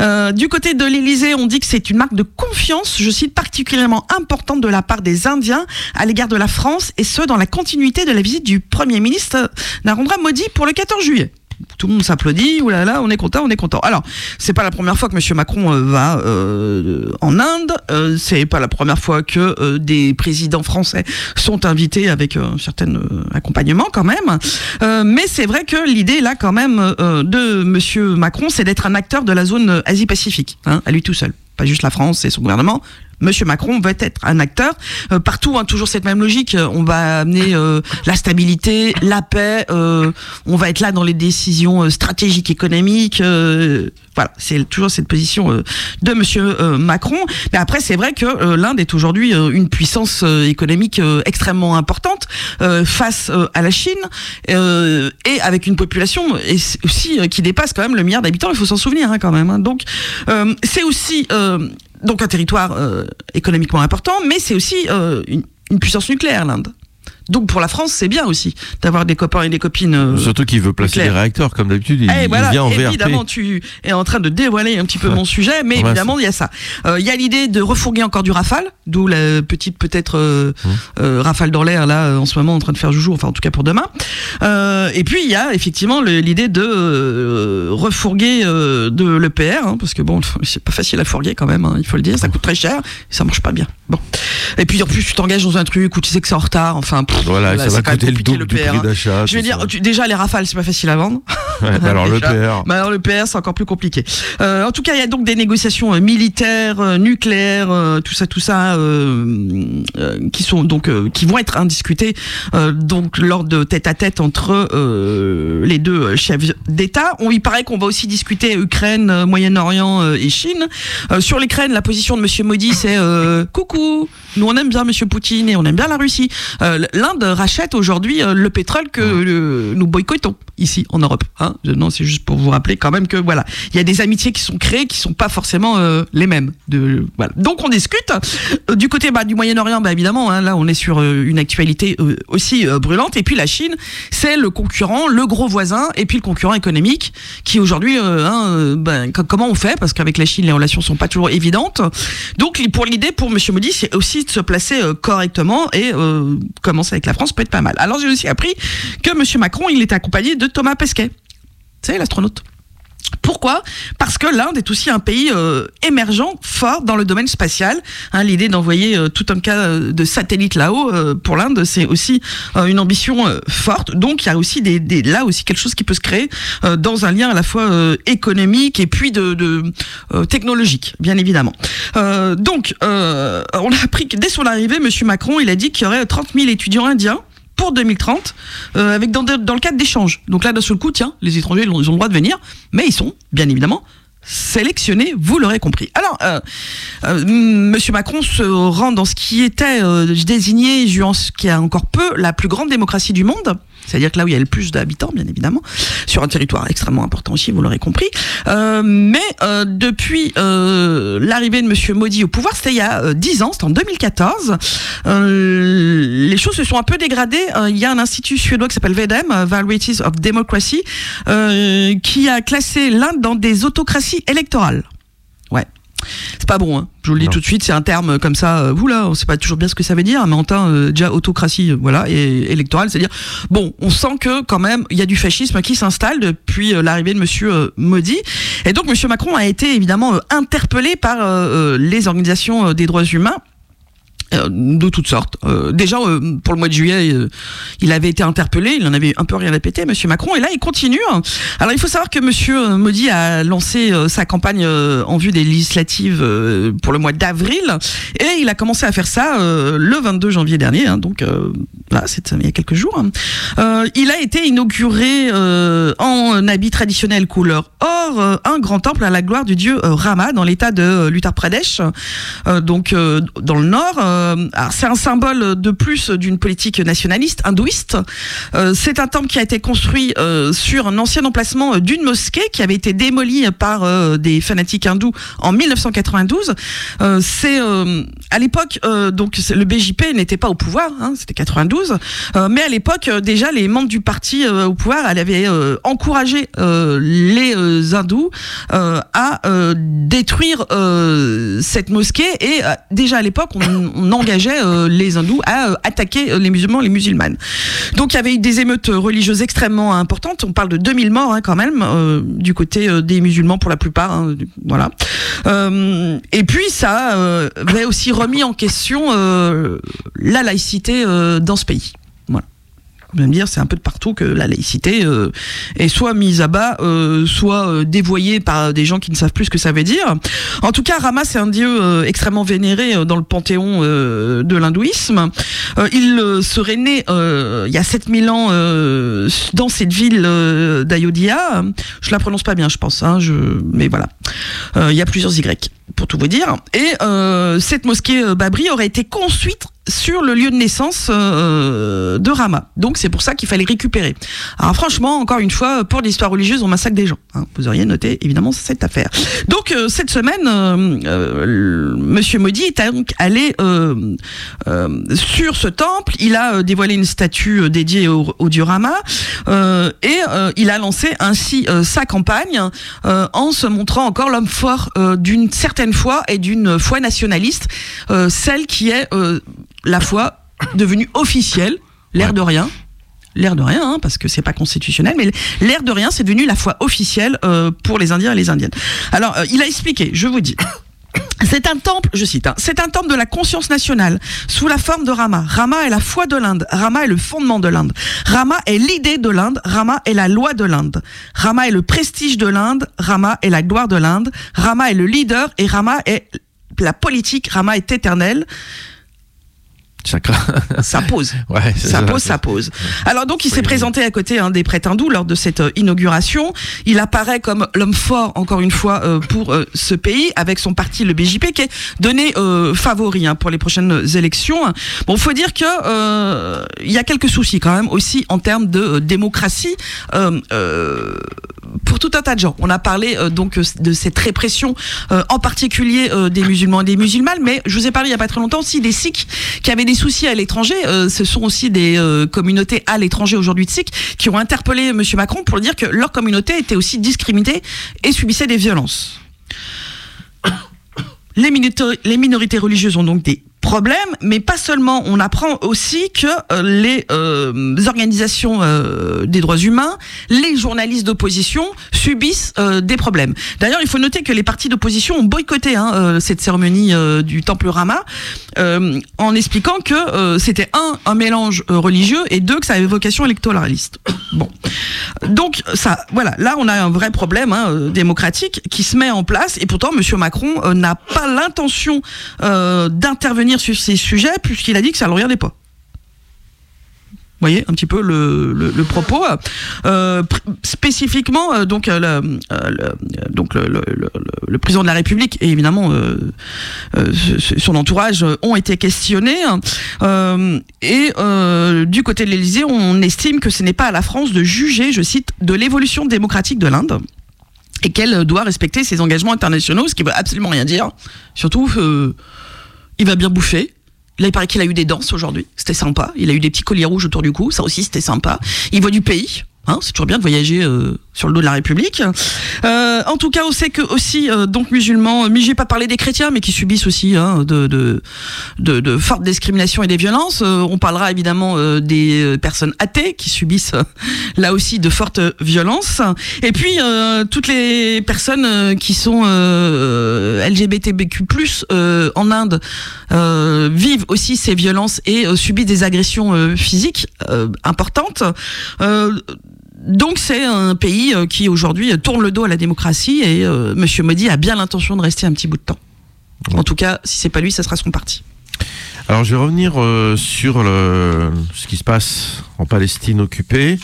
Euh, du côté de l'Élysée, on dit que c'est une marque de confiance, je cite, particulièrement importante de la part des Indiens à l'égard de la France, et ce, dans la continuité de la visite du Premier ministre Narendra Modi pour le 14 juillet. Tout le monde s'applaudit, oulala, on est content, on est content. Alors, c'est pas la première fois que Monsieur Macron euh, va euh, en Inde, euh, c'est pas la première fois que euh, des présidents français sont invités avec euh, un certain accompagnement quand même. Mais c'est vrai que l'idée là quand même de Monsieur Macron, c'est d'être un acteur de la zone Asie-Pacifique, hein, à lui tout seul, pas juste la France et son gouvernement, Monsieur Macron va être un acteur euh, partout. Hein, toujours cette même logique. euh, On va amener euh, la stabilité, la paix. euh, on va être là dans les décisions stratégiques économiques. voilà, c'est toujours cette position de Monsieur Macron. Mais après, c'est vrai que l'Inde est aujourd'hui une puissance économique extrêmement importante face à la Chine et avec une population aussi qui dépasse quand même le milliard d'habitants. Il faut s'en souvenir hein, quand même. hein. Donc, c'est aussi donc un territoire euh, économiquement important, mais c'est aussi euh, une, une puissance nucléaire, l'Inde. Donc pour la France, c'est bien aussi d'avoir des copains et des copines. euh, Surtout qu'il veut placer des réacteurs, comme d'habitude. Il, eh, il voilà, vient en VRP. évidemment, tu es en train de dévoiler un petit peu mon sujet, mais Ouais, évidemment, il y a ça. Euh, Il y a l'idée de refourguer encore du Rafale, d'où la petite peut-être euh, Mmh. euh, Rafale dans l'air là en ce moment en train de faire joujou, enfin en tout cas pour demain. Euh, et puis il y a effectivement l'idée de euh, refourguer euh, de l'EPR, hein, parce que bon, c'est pas facile à fourguer quand même, hein, il faut le dire, ça coûte très cher, et ça marche pas bien. Bon. Et puis en plus tu t'engages dans un truc où tu sais que c'est en retard, enfin. pff, Voilà, ça va coûter le double du l'EPR, prix hein. d'achat. Je tout dire, tu- déjà les Rafales c'est pas facile à vendre. Ouais, bah alors le. PR. Bah alors le PR, c'est encore plus compliqué. Euh, en tout cas, il y a donc des négociations euh, militaires, euh, nucléaires, euh, tout ça, tout ça, euh, euh, qui sont donc euh, qui vont être indiscutées euh, donc lors de tête à tête entre euh, les deux chefs d'État. On il paraît qu'on va aussi discuter Ukraine, Moyen-Orient et Chine. Euh, sur l'Ukraine, la position de Monsieur Modi, c'est euh, coucou. Nous on aime bien Monsieur Poutine et on aime bien la Russie. Euh, L'Inde rachète aujourd'hui euh, le pétrole que euh, nous boycottons ici en Europe. Hein. Non, c'est juste pour vous rappeler quand même que voilà, il y a des amitiés qui sont créées qui sont pas forcément euh, les mêmes. De voilà. Donc on discute du côté bah, du Moyen-Orient, bah évidemment. Hein, là, on est sur euh, une actualité euh, aussi brûlante. Et puis la Chine, c'est le concurrent, le gros voisin, et puis le concurrent économique qui aujourd'hui, hein, co- comment on fait? Parce qu'avec la Chine, les relations sont pas toujours évidentes. Donc pour l'idée, pour Monsieur Modi, c'est aussi de se placer correctement et euh, avec la France peut être pas mal. Alors j'ai aussi appris que Monsieur Macron, il est accompagné de Thomas Pesquet. C'est l'astronaute. Pourquoi? Parce que l'Inde est aussi un pays euh, émergent, fort dans le domaine spatial. Hein, L'idée d'envoyer euh, tout un cas euh, de satellites là-haut euh, pour l'Inde, c'est aussi euh, une ambition euh, forte. Donc il y a aussi des, des- là aussi quelque chose qui peut se créer dans un lien à la fois économique et puis de, de technologique, bien évidemment. Donc on a appris que dès son arrivée, Monsieur Macron, il a dit qu'il y aurait 30 000 étudiants indiens pour 2030, euh, avec dans, le cadre d'échanges. Donc là, d'un seul coup, tiens, les étrangers, ils ont, le droit de venir, mais ils sont, bien évidemment, sélectionnés, vous l'aurez compris. Alors, euh, euh, Monsieur Macron se rend dans ce qui était euh, désigné, juin ce qui a encore peu, la plus grande démocratie du monde. C'est-à-dire que là où il y a le plus d'habitants, bien évidemment, sur un territoire extrêmement important aussi, vous l'aurez compris. Euh, mais euh, depuis euh, l'arrivée de Monsieur Modi au pouvoir, c'était il y a euh, 10 ans, c'était en 2014, euh, les choses se sont un peu dégradées. Il y a un institut suédois qui s'appelle VEDEM, euh, Varieties of Democracy, qui a classé l'Inde dans des autocraties électorales. C'est pas bon, hein. je vous le dis tout de suite, c'est un terme comme ça, euh, oula, on sait pas toujours bien ce que ça veut dire, mais en temps, euh, déjà autocratie, euh, voilà, et électorale, c'est-à-dire, bon, on sent que quand même, il y a du fascisme qui s'installe depuis euh, l'arrivée de monsieur euh, Modi, et donc monsieur Macron a été évidemment euh, interpellé par euh, euh, les organisations euh, des droits humains, euh, de toutes sortes. Euh, déjà, euh, pour le mois de juillet, euh, il avait été interpellé, il en avait un peu rien à péter, Monsieur Macron, et là, il continue. Alors, il faut savoir que Monsieur euh, Modi a lancé euh, sa campagne euh, en vue des législatives euh, pour le mois d'avril, et il a commencé à faire ça euh, le 22 janvier dernier, hein, donc euh, là, c'est il y a quelques jours. hein. Euh, il a été inauguré euh, en habit traditionnel couleur or, euh, un grand temple à la gloire du dieu euh, Rama dans l'état de euh, l'Uttar Pradesh, euh, donc euh, dans le nord. Euh, alors, c'est un symbole de plus d'une politique nationaliste hindouiste. Euh, c'est un temple qui a été construit euh, sur un ancien emplacement d'une mosquée qui avait été démolie par des fanatiques hindous en 1992. Euh, c'est à l'époque donc le BJP n'était pas au pouvoir, hein, c'était 92, euh, mais à l'époque déjà les membres du parti au pouvoir euh, encouragé les hindous à détruire cette mosquée et déjà à l'époque on, on engageait euh, les hindous à euh, attaquer euh, les musulmans, les musulmanes. Donc il y avait eu des émeutes religieuses extrêmement importantes. On parle de 2000 morts hein, quand même du côté des musulmans pour la plupart. hein, voilà. Et puis ça avait aussi remis en question la laïcité dans ce pays. Allez me dire, c'est un peu de partout que la laïcité euh, est soit mise à bas, euh, soit euh, dévoyée par des gens qui ne savent plus ce que ça veut dire. En tout cas, Rama, c'est un dieu extrêmement vénéré dans le panthéon de l'hindouisme. il serait né il y a 7000 ans dans cette ville d'Ayodhya. Je la prononce pas bien, je pense, hein, je... mais voilà. il y a plusieurs Y, pour tout vous dire. Et cette mosquée Babri aurait été construite sur le lieu de naissance euh, de Rama. Donc c'est pour ça qu'il fallait récupérer. Alors franchement, encore une fois, pour l'histoire religieuse, on massacre des gens. Hein. Vous auriez noté évidemment cette affaire. Donc euh, cette semaine, euh, euh Monsieur Modi est donc allé sur ce temple. Il a dévoilé une statue dédiée au, au dieu Rama et il a lancé ainsi sa campagne en se montrant encore l'homme fort d'une certaine foi et d'une foi nationaliste, celle qui est la foi devenue officielle, l'air de rien. L'air de rien, hein, parce que c'est pas constitutionnel, mais l'air de rien, c'est devenu la foi officielle euh, pour les Indiens et les Indiennes. Alors, euh, il a expliqué, je vous dis. C'est un temple, je cite, hein, c'est un temple de la conscience nationale, sous la forme de Rama. Rama est la foi de l'Inde, Rama est le fondement de l'Inde, Rama est l'idée de l'Inde, Rama est la loi de l'Inde, Rama est le prestige de l'Inde, Rama est la gloire de l'Inde, Rama est le leader et Rama est la politique, Rama est éternel. Ça pose. Ouais, ça, ça, pose, ça pose. Alors donc il s'est présenté à côté hein, des prêtres hindous lors de cette euh, inauguration. Il apparaît comme l'homme fort, encore une fois, euh, pour euh, ce pays, avec son parti, le BJP, qui est donné favori hein, pour les prochaines élections. Bon, faut dire que il y a quelques soucis quand même aussi en termes de démocratie pour tout un tas de gens. On a parlé donc de cette répression, en particulier des musulmans et des musulmanes, mais je vous ai parlé il y a pas très longtemps aussi des Sikhs qui avaient des soucis à l'étranger. Euh, ce sont aussi des euh, communautés à l'étranger aujourd'hui de Sikhs qui ont interpellé M. Macron pour dire que leur communauté était aussi discriminée et subissait des violences. Les les minorités religieuses ont donc des problème, mais pas seulement. On apprend aussi que euh, les euh, organisations euh, des droits humains, les journalistes d'opposition subissent des problèmes. D'ailleurs, il faut noter que les partis d'opposition ont boycotté hein, cette cérémonie du Temple Rama en expliquant que c'était un un mélange religieux et deux que ça avait vocation électoraliste. Bon, donc ça, voilà, là on a un vrai problème hein, démocratique qui se met en place et pourtant Monsieur Macron n'a pas l'intention d'intervenir sur ces sujets puisqu'il a dit que ça ne le regardait pas. Vous voyez un petit peu le, propos. Euh, spécifiquement, euh, donc, euh, le, président de la République et évidemment son entourage ont été questionnés. et du côté de l'Élysée, on estime que ce n'est pas à la France de juger, je cite, de l'évolution démocratique de l'Inde et qu'elle doit respecter ses engagements internationaux, ce qui veut absolument rien dire. Surtout il va bien bouffer. Là, il paraît qu'il a eu des danses aujourd'hui. C'était sympa. Il a eu des petits colliers rouges autour du cou. Ça aussi, c'était sympa. Il voit du pays. Hein, c'est toujours bien de voyager euh, sur le dos de la République. Euh, en tout cas, on sait que aussi euh, donc musulmans, mais j'ai pas parlé des chrétiens, mais qui subissent aussi hein, de, de, de, de fortes discriminations et des violences. on parlera évidemment des personnes athées qui subissent là aussi de fortes violences. Et puis toutes les personnes qui sont LGBTQ+ en Inde vivent aussi ces violences et subissent des agressions physiques importantes donc c'est un pays euh, qui aujourd'hui tourne le dos à la démocratie et euh, Monsieur Modi a bien l'intention de rester un petit bout de temps. En tout cas, si c'est pas lui, ça sera son parti. Alors je vais revenir euh, sur le, ce qui se passe en Palestine occupée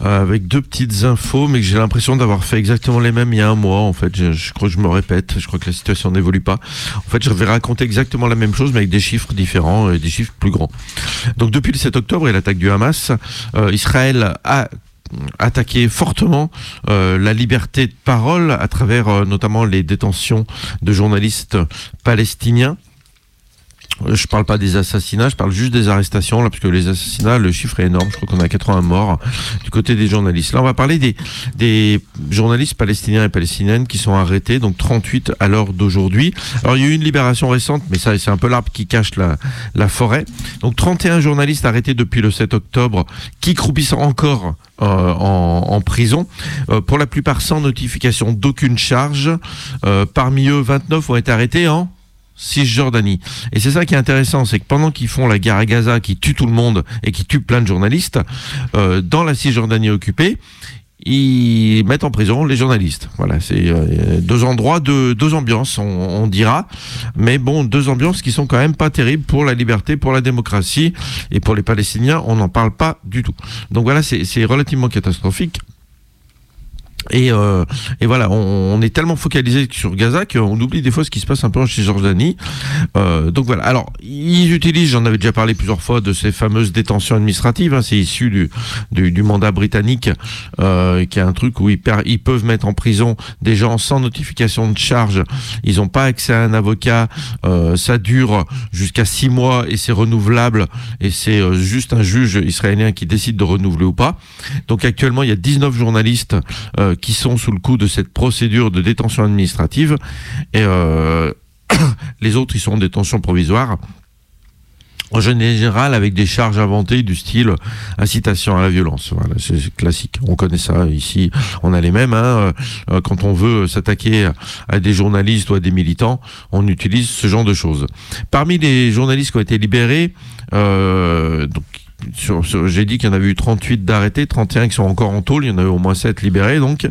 avec deux petites infos, mais que j'ai l'impression d'avoir fait exactement les mêmes il y a un mois. En fait, je, crois que je me répète. Je crois que la situation n'évolue pas. En fait, je vais raconter exactement la même chose, mais avec des chiffres différents et des chiffres plus grands. Donc depuis le 7 octobre et l'attaque du Hamas, Israël a attaquer fortement euh, la liberté de parole à travers euh, notamment les détentions de journalistes palestiniens je parle pas des assassinats, je parle juste des arrestations, là, parce que les assassinats, le chiffre est énorme. Je crois qu'on a 80 morts du côté des journalistes. Là, on va parler des, des journalistes palestiniens et palestiniennes qui sont arrêtés, donc 38 à l'heure d'aujourd'hui. Alors, il y a eu une libération récente, mais ça, c'est un peu l'arbre qui cache la, la forêt. Donc, 31 journalistes arrêtés depuis le 7 octobre, qui croupissent encore euh, en, en, prison, euh, pour la plupart sans notification d'aucune charge. Euh, parmi eux, 29 ont été arrêtés en Cisjordanie. Et c'est ça qui est intéressant, c'est que pendant qu'ils font la guerre à Gaza, qui tue tout le monde et qui tue plein de journalistes, euh, dans la Cisjordanie occupée, ils mettent en prison les journalistes. Voilà, c'est euh, deux endroits, deux, deux ambiances, on, on, dira. Mais bon, deux ambiances qui sont quand même pas terribles pour la liberté, pour la démocratie et pour les Palestiniens, on n'en parle pas du tout. Donc voilà, c'est relativement catastrophique. Et, euh, et voilà, on, on, est tellement focalisé sur Gaza qu'on oublie des fois ce qui se passe un peu en Cisjordanie. Euh, donc voilà. Alors, ils utilisent, j'en avais déjà parlé plusieurs fois, de ces fameuses détentions administratives. Hein, c'est issu du, du, du, mandat britannique, euh, qui est un truc où ils, ils, peuvent mettre en prison des gens sans notification de charge. Ils n'ont pas accès à un avocat. Euh, ça dure jusqu'à six mois et c'est renouvelable. Et c'est euh, juste un juge israélien qui décide de renouveler ou pas. Donc actuellement, il y a 19 journalistes euh, qui sont sous le coup de cette procédure de détention administrative et euh, les autres ils sont en détention provisoire en général avec des charges inventées du style incitation à la violence. Voilà, c'est classique. On connaît ça ici. On a les mêmes. Hein. Euh, quand on veut s'attaquer à des journalistes ou à des militants, on utilise ce genre de choses. Parmi les journalistes qui ont été libérés, euh, donc j'ai dit qu'il y en avait eu 38 d'arrêtés, 31 qui sont encore en tôle, il y en a eu au moins 7 libérés donc.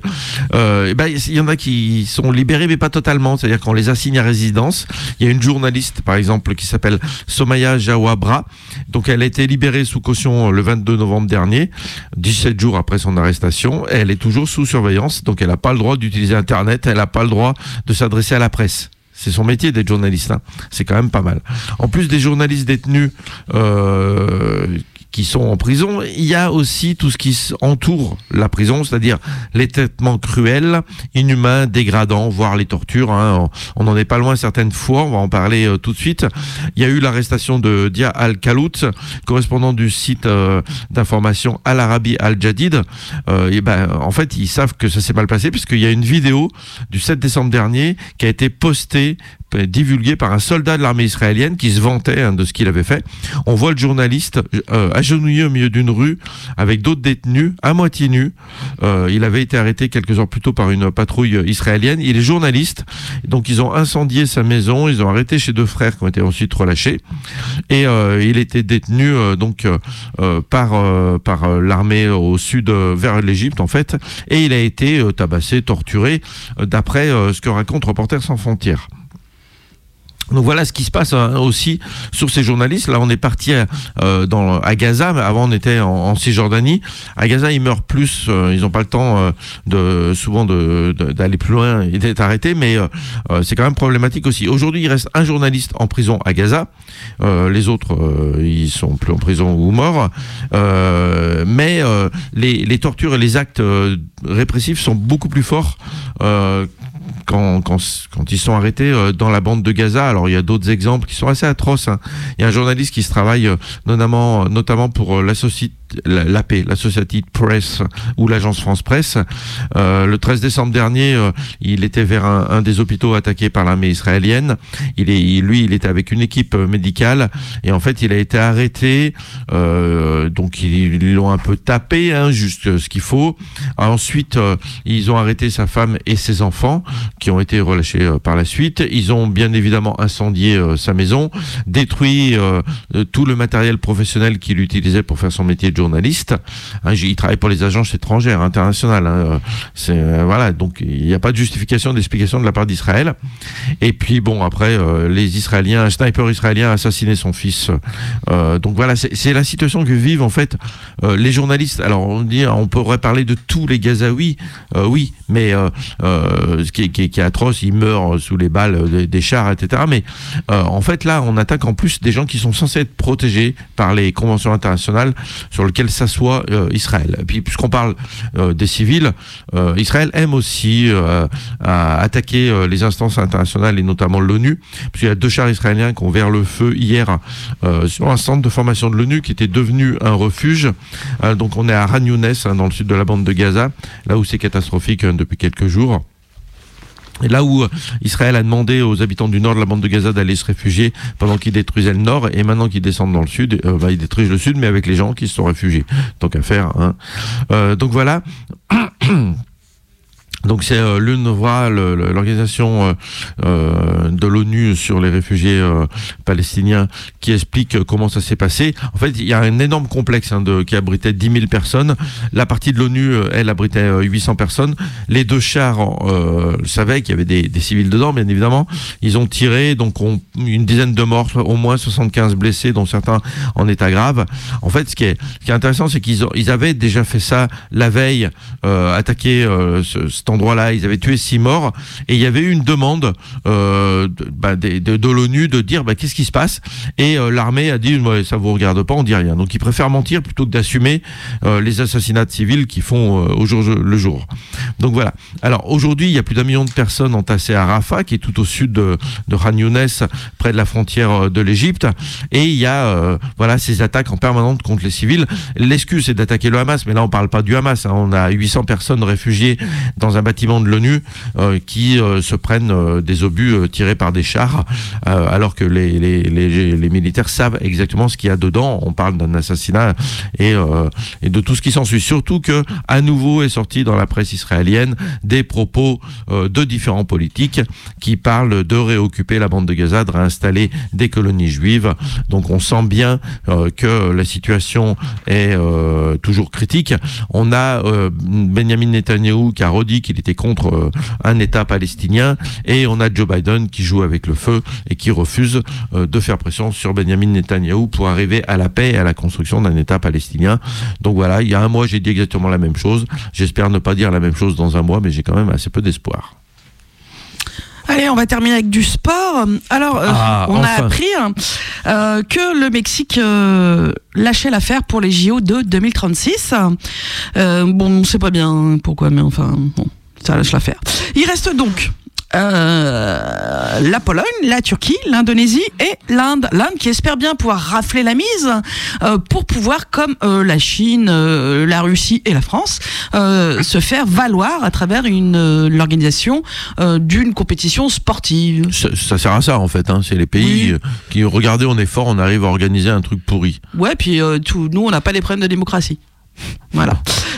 Euh, et ben, il y en a qui sont libérés mais pas totalement, c'est-à-dire qu'on les assigne à résidence. Il y a une journaliste par exemple qui s'appelle Somaya Jawabra, donc elle a été libérée sous caution le 22 novembre dernier, 17 jours après son arrestation, elle est toujours sous surveillance, donc elle n'a pas le droit d'utiliser Internet, elle n'a pas le droit de s'adresser à la presse. C'est son métier d'être journaliste. Hein. C'est quand même pas mal. En plus des journalistes détenus euh, qui sont en prison, il y a aussi tout ce qui entoure la prison, c'est-à-dire les traitements cruels, inhumains, dégradants, voire les tortures. Hein. On n'en est pas loin certaines fois, on va en parler euh, tout de suite. Il y a eu l'arrestation de Dia Al-Khalout, correspondant du site euh, d'information Al-Arabi Al-Jadid. Euh, ben, en fait, ils savent que ça s'est mal passé puisqu'il y a une vidéo du 7 décembre dernier qui a été postée divulguée par un soldat de l'armée israélienne qui se vantait hein, de ce qu'il avait fait. On voit le journaliste agenouillé au milieu d'une rue avec d'autres détenus à moitié nus. Euh, il avait été arrêté quelques heures plus tôt par une patrouille israélienne. Il est journaliste, donc ils ont incendié sa maison, ils ont arrêté chez deux frères qui ont été ensuite relâchés, et euh, il était détenu euh, donc par par l'armée au sud vers l'Égypte en fait, et il a été tabassé, torturé, d'après ce que raconte Reporters sans frontières. Donc voilà ce qui se passe hein, aussi sur ces journalistes. Là, on est parti à, euh, dans, à Gaza, avant on était en, Cisjordanie. À Gaza, ils meurent plus, euh, ils n'ont pas le temps euh, souvent d'aller plus loin et d'être arrêtés, mais euh, c'est quand même problématique aussi. Aujourd'hui, il reste un journaliste en prison à Gaza. les autres, ils sont plus en prison ou morts. mais les, tortures et les actes répressifs sont beaucoup plus forts quand, ils sont arrêtés euh, dans la bande de Gaza. Alors il y a d'autres exemples qui sont assez atroces. Hein. Il y a un journaliste qui se travaille euh, notamment, notamment pour euh, l'associé l'AP, l'Associated Press ou l'agence France Presse. Euh, le 13 décembre dernier, euh, il était vers un, des hôpitaux attaqués par l'armée israélienne. Il est, lui, il était avec une équipe médicale et en fait, il a été arrêté. Euh, donc ils l'ont un peu tapé, hein, juste ce qu'il faut. Ensuite, euh, ils ont arrêté sa femme et ses enfants qui ont été relâchés euh, par la suite. Ils ont bien évidemment incendié sa maison, détruit tout le matériel professionnel qu'il utilisait pour faire son métier de journaliste. Hein, il travaille pour les agences étrangères, internationales. Hein, c'est euh, voilà, donc il n'y a pas de justification, d'explication de la part d'Israël. Et puis bon, après euh, les Israéliens, un sniper israélien a assassiné son fils. Euh, donc voilà, c'est la situation que vivent en fait euh, les journalistes. Alors on dit, pourrait parler de tous les Gazaouis, euh, oui, mais ce qui est, atroce, ils meurent sous les balles des, des chars, etc. Mais en fait là, on attaque en plus des gens qui sont censés être protégés par les conventions internationales sur lequel s'assoit euh, Israël. Puis puisqu'on parle euh, des civils, euh, Israël aime aussi attaquer les instances internationales et notamment l'ONU, puisqu'il y a deux chars israéliens qui ont ouvert le feu hier sur un centre de formation de l'ONU qui était devenu un refuge. donc on est à Ran hein, dans le sud de la bande de Gaza, là où c'est catastrophique hein, depuis quelques jours. Et là où Israël a demandé aux habitants du nord de la bande de Gaza d'aller se réfugier pendant qu'ils détruisaient le nord, et maintenant qu'ils descendent dans le sud, euh, bah, ils détruisent le sud, mais avec les gens qui se sont réfugiés. Tant qu'à faire. Hein. Euh, donc voilà. Donc c'est euh, l'organisation euh, euh, de l'ONU sur les réfugiés euh, palestiniens, qui explique comment ça s'est passé. En fait, il y a un énorme complexe hein, qui abritait 10 000 personnes. La partie de l'ONU, elle abritait 800 personnes. Les deux chars savaient qu'il y avait des, civils dedans, bien évidemment. Ils ont tiré, donc on, une dizaine de morts, au moins 75 blessés, dont certains en état grave. En fait, ce qui est, ce intéressant, c'est qu'ils ils avaient déjà fait ça la veille, attaqué ce, cet endroit-là, ils avaient tué six morts, et il y avait eu une demande euh, de, bah, de, de, de l'ONU de dire bah, qu'est-ce qui se passe, et euh, l'armée a dit ouais, ça vous regarde pas, on dit rien. Donc ils préfèrent mentir plutôt que d'assumer euh, les assassinats de civils qui font euh, au jour le jour. Donc voilà. Alors aujourd'hui, il y a plus d'un million de personnes entassées à Rafah, qui est tout au sud de, de Khan Younes, près de la frontière euh, de l'Égypte, et il y a euh, voilà ces attaques en permanence contre les civils. L'excuse c'est d'attaquer le Hamas, mais là on parle pas du Hamas. Hein. On a 800 personnes réfugiées dans un bâtiment de l'ONU euh, qui euh, se prennent euh, des obus tirés par des chars, alors que les, les, les, les, militaires savent exactement ce qu'il y a dedans. On parle d'un assassinat et, et de tout ce qui s'ensuit. Surtout que, à nouveau, est sorti dans la presse israélienne des propos de différents politiques qui parlent de réoccuper la bande de Gaza, de réinstaller des colonies juives. Donc on sent bien que la situation est toujours critique. On a Benjamin Netanyahu qui a redit qu'il était contre euh, un État palestinien et on a Joe Biden qui joue avec le feu et qui refuse euh, de faire pression sur Benjamin Netanyahu pour arriver à la paix et à la construction d'un État palestinien. Donc voilà, il y a un mois j'ai dit exactement la même chose. J'espère ne pas dire la même chose dans un mois, mais j'ai quand même assez peu d'espoir. Allez, on va terminer avec du sport. Alors, euh, Ah, on enfin. a appris euh, que le Mexique euh, lâchait l'affaire pour les JO de 2036. Euh, bon, on sait pas bien pourquoi, mais enfin, bon, ça lâche l'affaire. Il reste donc euh, la Pologne, la Turquie, l'Indonésie et l'Inde. L'Inde qui espère bien pouvoir rafler la mise euh, pour pouvoir, comme euh, la Chine, la Russie et la France, se faire valoir à travers une l'organisation d'une compétition sportive. Ça, ça sert à ça en fait. Hein. C'est les pays Oui. qui regardez, on est fort, on arrive à organiser un truc pourri. Ouais, puis tout, nous, on n'a pas les problèmes de démocratie. Voilà.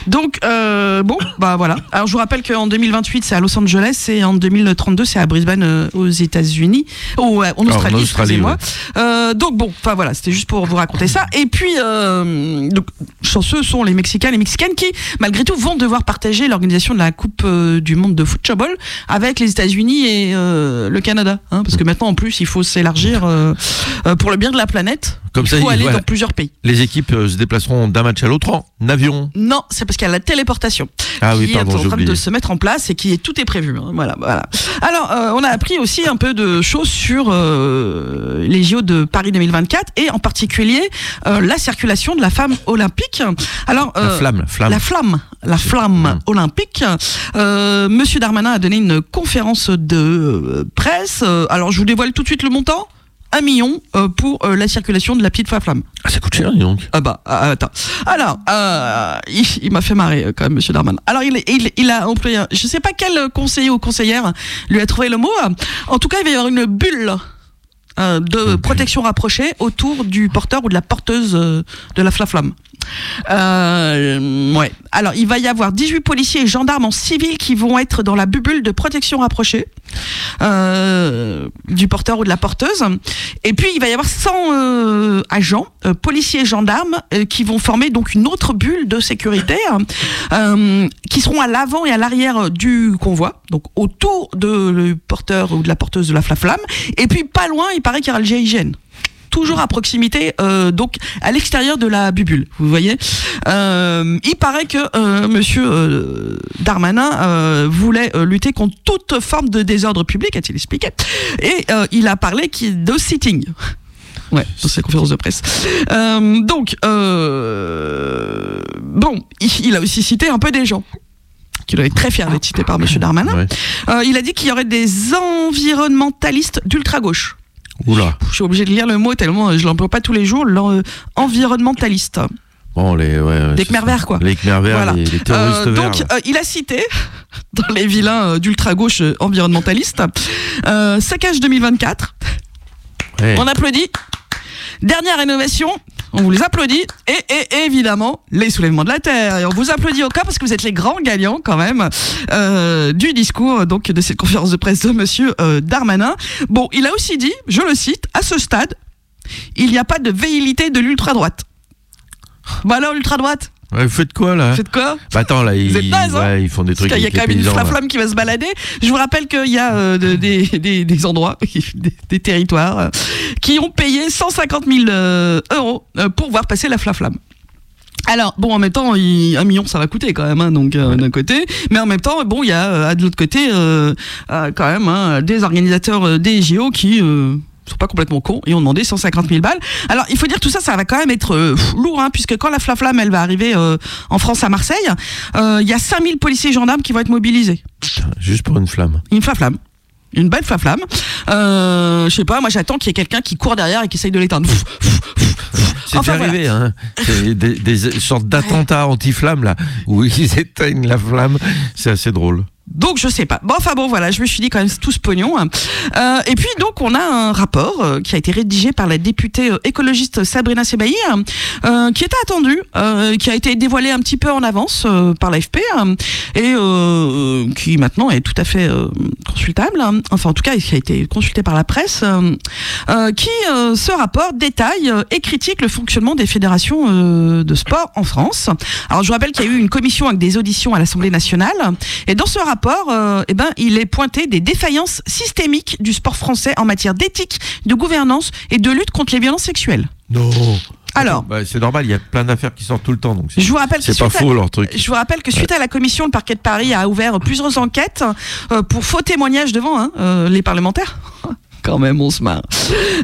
Donc, euh, bon, bah voilà. Alors, je vous rappelle qu'en 2028, c'est à Los Angeles et en 2032, c'est à Brisbane, euh, aux États-Unis. Oh, en Australie, en Australie, excusez-moi. Euh, donc, bon, enfin voilà, c'était juste pour vous raconter ça. Et puis, donc, chanceux sont les Mexicains, les Mexicaines qui, malgré tout, vont devoir partager l'organisation de la Coupe du monde de football avec les États-Unis et le Canada. Hein, parce que maintenant, en plus, il faut s'élargir pour le bien de la planète. Comme il ça, faut il- aller voilà. dans plusieurs pays. Les équipes se déplaceront d'un match à l'autre en avion. Non, c'est parce qu'il y a la téléportation Ah oui, qui pardon, est en train de se mettre en place et qui est tout est prévu. hein. Voilà, voilà. Alors, euh, on a appris aussi un peu de choses sur euh, les JO de Paris 2024 et en particulier euh, la circulation de la femme olympique. Alors, La euh, flamme, la flamme. la flamme, la flamme olympique. Euh, Monsieur Darmanin a donné une conférence de euh, presse. Alors, je vous dévoile tout de suite le montant. Un million euh, pour euh, la circulation de la petite flamme. Ah, ça coûte cher, dis donc. Ah bah, ah, attends. Alors, euh, il, il m'a fait marrer quand même, Monsieur Darmanin. Alors, il, il, il a employé, je sais pas quel conseiller ou conseillère lui a trouvé le mot. En tout cas, il va y avoir une bulle de protection rapprochée autour du porteur ou de la porteuse de la flamme. Euh, ouais. Alors, il va y avoir 18 policiers et gendarmes en civil qui vont être dans la bulle de protection rapprochée euh, du porteur ou de la porteuse. Et puis, il va y avoir 100 euh, agents, policiers et gendarmes, qui vont former donc une autre bulle de sécurité, qui seront à l'avant et à l'arrière du convoi, donc autour de le porteur ou de la porteuse de la flamme. Et puis, pas loin, il paraît qu'il y aura le GIGN toujours à proximité, euh, donc à l'extérieur de la bubule. Vous voyez, Euh, il paraît que euh, Monsieur Darmanin voulait lutter contre toute forme de désordre public, a-t-il expliqué, et il a parlé de sitting. Ouais, dans sa conférence de presse. Donc, bon, il, a aussi cité un peu des gens qui doit être très fier d'être cité par Monsieur Darmanin. Ouais. Euh, il a dit qu'il y aurait des environnementalistes d'ultra-gauche. Oula. Je suis obligé de lire le mot tellement euh, je l'emploie pas tous les jours. L'environnementaliste. Bon, les, ouais, c'est Khmer verts, quoi. Les Khmer verts, Voilà. les, les terroristes Euh, verts. donc, euh, il a cité, dans les vilains euh, d'ultra-gauche euh, environnementalistes, euh, Saccage 2024. Ouais. On applaudit. Dernière rénovation. On vous les applaudit. Et, et, évidemment, les soulèvements de la Terre. Et on vous applaudit encore parce que vous êtes les grands gagnants quand même euh, du discours donc de cette conférence de presse de Monsieur euh, Darmanin. Bon, il a aussi dit, je le cite, à ce stade, il n'y a pas de véhilité de l'ultra-droite. Bon alors, l'ultra-droite Ouais, vous faites quoi là? Vous faites quoi? Bah attends là, ils, Vous êtes naze, hein? ouais, ils font des trucs. Qu'il y a quand même une paysans, là. flamme qui va se balader. Je vous rappelle qu'il y a euh, de- des, des, des endroits, des, des territoires, euh, qui ont payé 150 000 euh, euros pour voir passer la flamme. Alors bon, en même temps, il- un million, ça va coûter quand même, hein, donc euh, d'un côté. Mais en même temps, bon, il y a euh, de l'autre côté euh, quand même hein, des organisateurs des JO qui sont pas complètement cons et ont demandé 150 000 balles. Alors il faut dire que tout ça, ça va quand même être euh, lourd, hein, puisque quand la flamme, elle va arriver euh, en France à Marseille, euh, il y a 5000 policiers et gendarmes qui vont être mobilisés. Juste pour une flamme. Une flamme. Une belle flamme. Euh, je sais pas, moi j'attends qu'il y ait quelqu'un qui court derrière et qui essaye de l'éteindre. C'est Enfin, arrivé, hein. Des sortes d'attentats anti-flammes là, où ils éteignent la flamme. C'est assez drôle. Donc je sais pas. Bon enfin bon voilà, je me suis dit quand même tout ce pognon. hein. Euh, et puis donc on a un rapport euh, qui a été rédigé par la députée euh, écologiste Sabrina Sebaï, euh, qui était attendu, euh, qui a été dévoilé un petit peu en avance par l'AFP euh, et qui maintenant est tout à fait consultable. hein. Enfin en tout cas qui a été consulté par la presse, qui ce rapport détaille et critique le fonctionnement des fédérations de sport en France. Alors je vous rappelle qu'il y a eu une commission avec des auditions à l'Assemblée nationale et dans ce rapport, euh, eh ben, il est pointé des défaillances systémiques du sport français en matière d'éthique, de gouvernance et de lutte contre les violences sexuelles. Non. Alors, Bah, c'est normal, il y a plein d'affaires qui sortent tout le temps. Donc c'est- je vous rappelle que c'est pas suite à- faux leur truc. Je vous rappelle que suite à la commission, le parquet de Paris a ouvert plusieurs enquêtes euh, pour faux témoignages devant hein, euh, les parlementaires. Quand même, on se marre.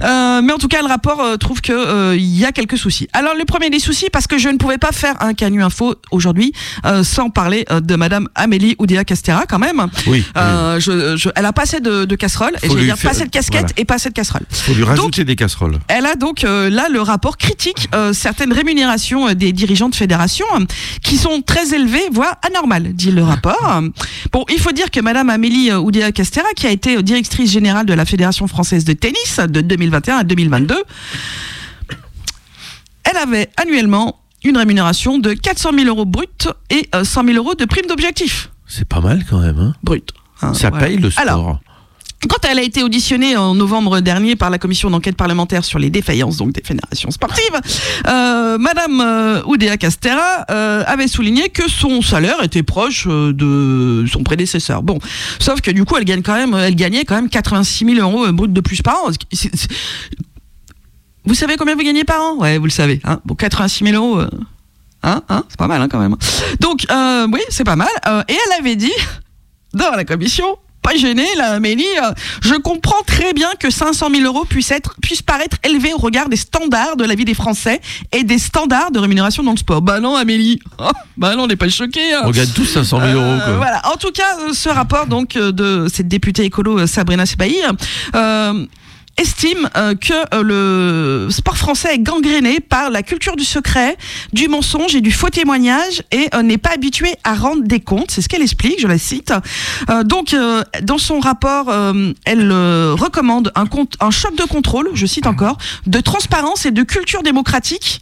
Euh, mais en tout cas, le rapport euh, trouve que euh, il y a quelques soucis. Alors, le premier des soucis, parce que je ne pouvais pas faire un canu info aujourd'hui euh, sans parler euh, de Madame Amélie Oudéa Castera, quand même. Oui. Euh, je, je- elle a pas assez de, de casseroles, et j'allais lui dire faire- pas assez de casquettes voilà. et pas assez de casseroles. Faut lui rajouter des casseroles. Elle a donc euh, là le rapport critique euh, certaines rémunérations des dirigeants de fédération qui sont très élevées, voire anormales, dit le rapport. Bon, il faut dire que Madame Amélie Oudéa Castera, qui a été directrice générale de la Fédération française de tennis de 2021 à 2022, elle avait annuellement une rémunération de 400 000 euros brut et euh, 100 000 euros de prime d'objectif C'est pas mal quand même. Hein. brut. hein, Ça voilà. paye le sport. Alors, quand elle a été auditionnée en novembre dernier par la commission d'enquête parlementaire sur les défaillances donc des fédérations sportives, euh, Madame euh, Oudéa Castera euh, avait souligné que son salaire était proche euh, de son prédécesseur. Bon, sauf que du coup, elle gagne quand même, elle gagnait quand même 86 000 euros brut de plus par an. Vous savez combien vous gagnez par an? Ouais, vous le savez. Hein bon, 86 000 euros. Hein, hein, c'est pas mal hein, quand même. Donc, oui, c'est pas mal. Et elle avait dit dans la commission, pas gênée, là, Amélie, euh, je comprends très bien que 500 000 euros puissent, être, puissent paraître élevés au regard des standards de la vie des Français et des standards de rémunération dans le sport. Bah non, Amélie, Oh, bah non, on n'est pas choqués. hein. On gagne tous 500 000 euros. Euh, voilà. En tout cas, euh, ce rapport donc de cette députée écolo Sabrina Sebaï euh, estime euh, que euh, le sport français est gangréné par la culture du secret, du mensonge et du faux témoignage et euh, n'est pas habitué à rendre des comptes. C'est ce qu'elle explique, je la cite. Donc, dans son rapport, elle recommande un, compte, un choc de contrôle, je cite encore, de transparence et de culture démocratique.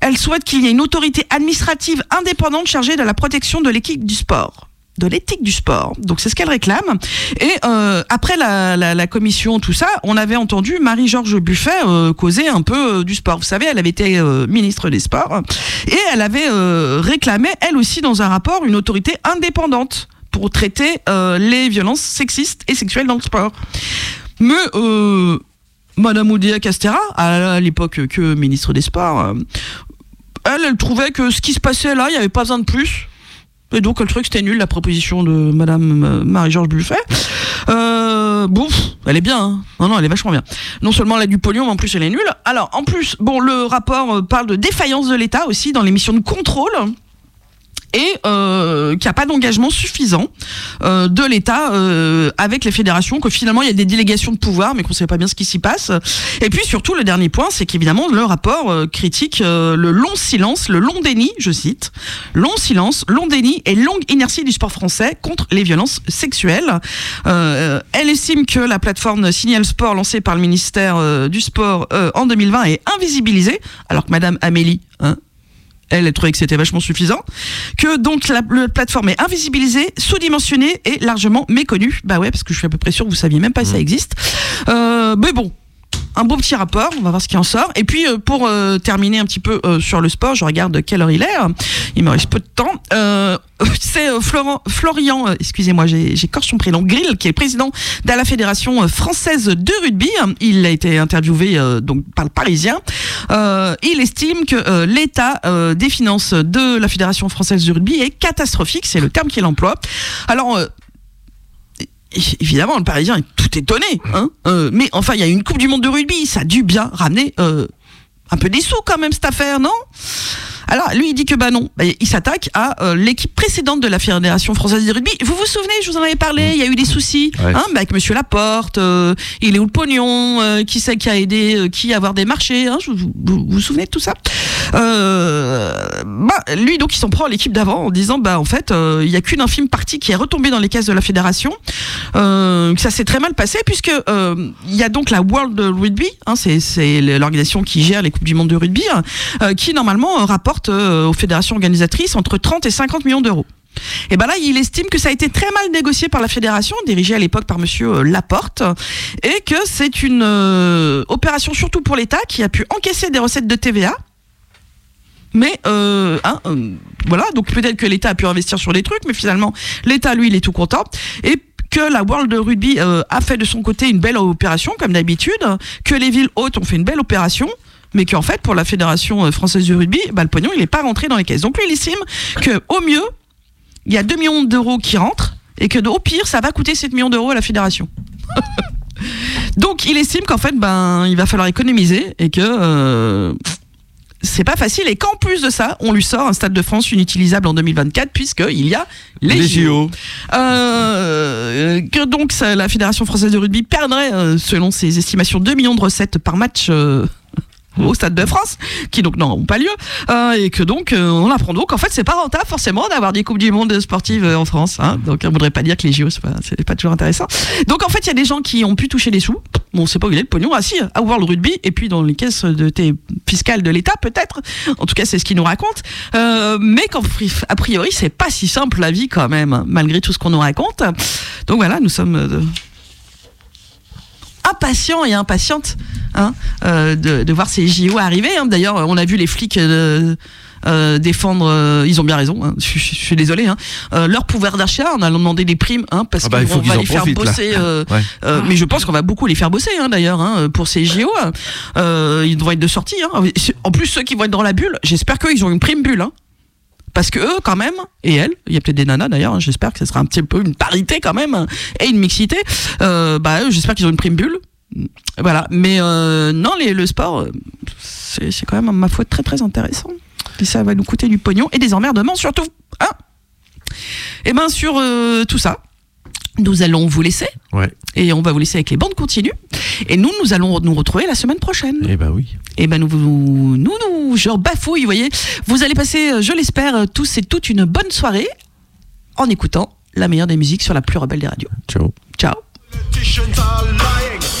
Elle souhaite qu'il y ait une autorité administrative indépendante chargée de la protection de l'équipe du sport de l'éthique du sport. Donc c'est ce qu'elle réclame. Et euh, après la, la, la commission, tout ça, on avait entendu Marie-Georges Buffet euh, causer un peu euh, du sport. Vous savez, elle avait été euh, ministre des Sports et elle avait euh, réclamé, elle aussi, dans un rapport, une autorité indépendante pour traiter les violences sexistes et sexuelles dans le sport. Mais Madame Oudéa Castera, à l'époque que ministre des Sports, elle, elle trouvait que ce qui se passait là, il n'y avait pas besoin de plus. Et donc le truc c'était nul la proposition de Madame euh, Marie-Georges Buffet. Euh, bon, elle est bien. hein. Non non, elle est vachement bien. Non seulement elle a du pognon, mais en plus elle est nulle. Alors en plus, bon, le rapport euh, parle de défaillance de l'État aussi dans les missions de contrôle. Et euh, qu'il n'y a pas d'engagement suffisant euh, de l'État euh, avec les fédérations, que finalement il y a des délégations de pouvoir, mais qu'on ne sait pas bien ce qui s'y passe. Et puis surtout, le dernier point, c'est qu'évidemment le rapport euh, critique euh, le long silence, le long déni, je cite, long silence, long déni et longue inertie du sport français contre les violences sexuelles. Euh, elle estime que la plateforme Signal Sport lancée par le ministère du Sport en 2020 est invisibilisée, alors que Madame Amélie, hein, elle, elle trouvait que c'était vachement suffisant. Que donc la, la plateforme est invisibilisée, sous-dimensionnée et largement méconnue. Bah ouais, parce que je suis à peu près sûr que vous saviez même pas que ça existe. Euh, mais bon. Un beau petit rapport, on va voir ce qui en sort. Et puis euh, pour euh, terminer un petit peu euh, sur le sport, je regarde quelle heure il est. Il me reste peu de temps. C'est Florian, excusez-moi, j'écorche son prénom, Grill, qui est président de la Fédération française de rugby. Il a été interviewé donc par le Parisien. Il estime que l'état des finances de la Fédération française de rugby est catastrophique, c'est le terme qu'il emploie. Alors, évidemment, le Parisien est tout étonné, hein, euh, mais enfin, il y a une Coupe du Monde de rugby, ça a dû bien ramener euh, un peu des sous quand même cette affaire, non? Alors, lui, il dit que bah non, Bah, il s'attaque à euh, l'équipe précédente de la Fédération française de rugby. Vous vous souvenez, je vous en avais parlé, il y a eu des soucis Ouais. hein, bah, avec Monsieur Laporte, euh, il est où le pognon, euh, qui c'est qui a aidé qui à avoir des marchés, hein, vous, vous vous souvenez de tout ça bah, Lui, donc, il s'en prend à l'équipe d'avant en disant, bah en fait, il y a qu'une infime partie qui est retombée dans les caisses de la Fédération, que ça s'est très mal passé puisque il y a donc la World Rugby, hein, c'est l'organisation qui gère les coupes du monde de rugby, qui normalement euh, euh, aux fédérations organisatrices entre 30 et 50 millions d'euros. Et ben là, il estime que ça a été très mal négocié par la fédération, dirigée à l'époque par Monsieur euh, Laporte, et que c'est une euh, opération surtout pour l'État qui a pu encaisser des recettes de TVA. Mais hein, voilà, donc peut-être que l'État a pu investir sur des trucs, mais finalement l'État lui il est tout content et que la World Rugby a fait de son côté une belle opération comme d'habitude, que les villes hautes ont fait une belle opération. Mais qu'en fait, pour la Fédération euh, française du rugby, bah, le pognon, il n'est pas rentré dans les caisses. Donc lui, il estime que au mieux, il y a 2 millions d'euros qui rentrent et que au pire, ça va coûter 7 millions d'euros à la fédération. Donc il estime qu'en fait, ben, il va falloir économiser et que euh, c'est pas facile et qu'en plus de ça, on lui sort un Stade de France inutilisable en 2024 puisqu'il y a les, Les JO. Euh, que donc ça, la Fédération française de rugby perdrait, euh, selon ses estimations, 2 millions de recettes par match. euh, au Stade de France, qui donc n'auront pas lieu, euh, et que donc euh, on apprend donc en fait c'est pas rentable forcément d'avoir des coupes du monde sportives euh, en France, hein, donc on voudrait pas dire que les JO c'est pas, pas toujours intéressant. Donc en fait il y a des gens qui ont pu toucher des sous, bon on sait pas où il est le pognon, ah si, à World Rugby et puis dans les caisses de tes fiscales de l'État peut-être, en tout cas c'est ce qu'ils nous racontent, euh, mais qu'en pri- a priori c'est pas si simple la vie quand même, malgré tout ce qu'on nous raconte. Donc voilà, nous sommes euh, impatients et impatientes hein, euh, de, de voir ces JO arriver. hein. D'ailleurs, on a vu les flics euh, euh, défendre, euh, ils ont bien raison, hein, je, je- je suis désolé, hein, euh, leur pouvoir d'achat en allant demander des primes, hein, parce Ah bah, qu'on va les faire profitent, bosser. euh, Ouais. euh, mais je pense qu'on va beaucoup les faire bosser hein, d'ailleurs hein, pour ces JO. Euh, ils devraient être de sortie. Hein. En plus, ceux qui vont être dans la bulle, j'espère qu'ils ont une prime bulle. Parce que eux, quand même, et elles, il y a peut-être des nanas d'ailleurs, hein, j'espère que ce sera un petit peu une parité quand même, hein, et une mixité. Euh, bah, j'espère qu'ils ont une prime bulle. Voilà. Mais euh, non, les, le sport, euh, c'est quand même, ma foi, très très intéressant. Et ça va nous coûter du pognon et des emmerdements surtout. Hein et ben sur euh, tout ça, nous allons vous laisser. Ouais. Et on va vous laisser avec les bandes continues. Et nous, nous allons nous retrouver la semaine prochaine. Eh ben oui. Et ben nous, nous, nous, je bafouille, vous voyez. Vous allez passer, euh, je l'espère, tous et toutes une bonne soirée en écoutant la meilleure des musiques sur la plus rebelle des radios. Ciao. Ciao.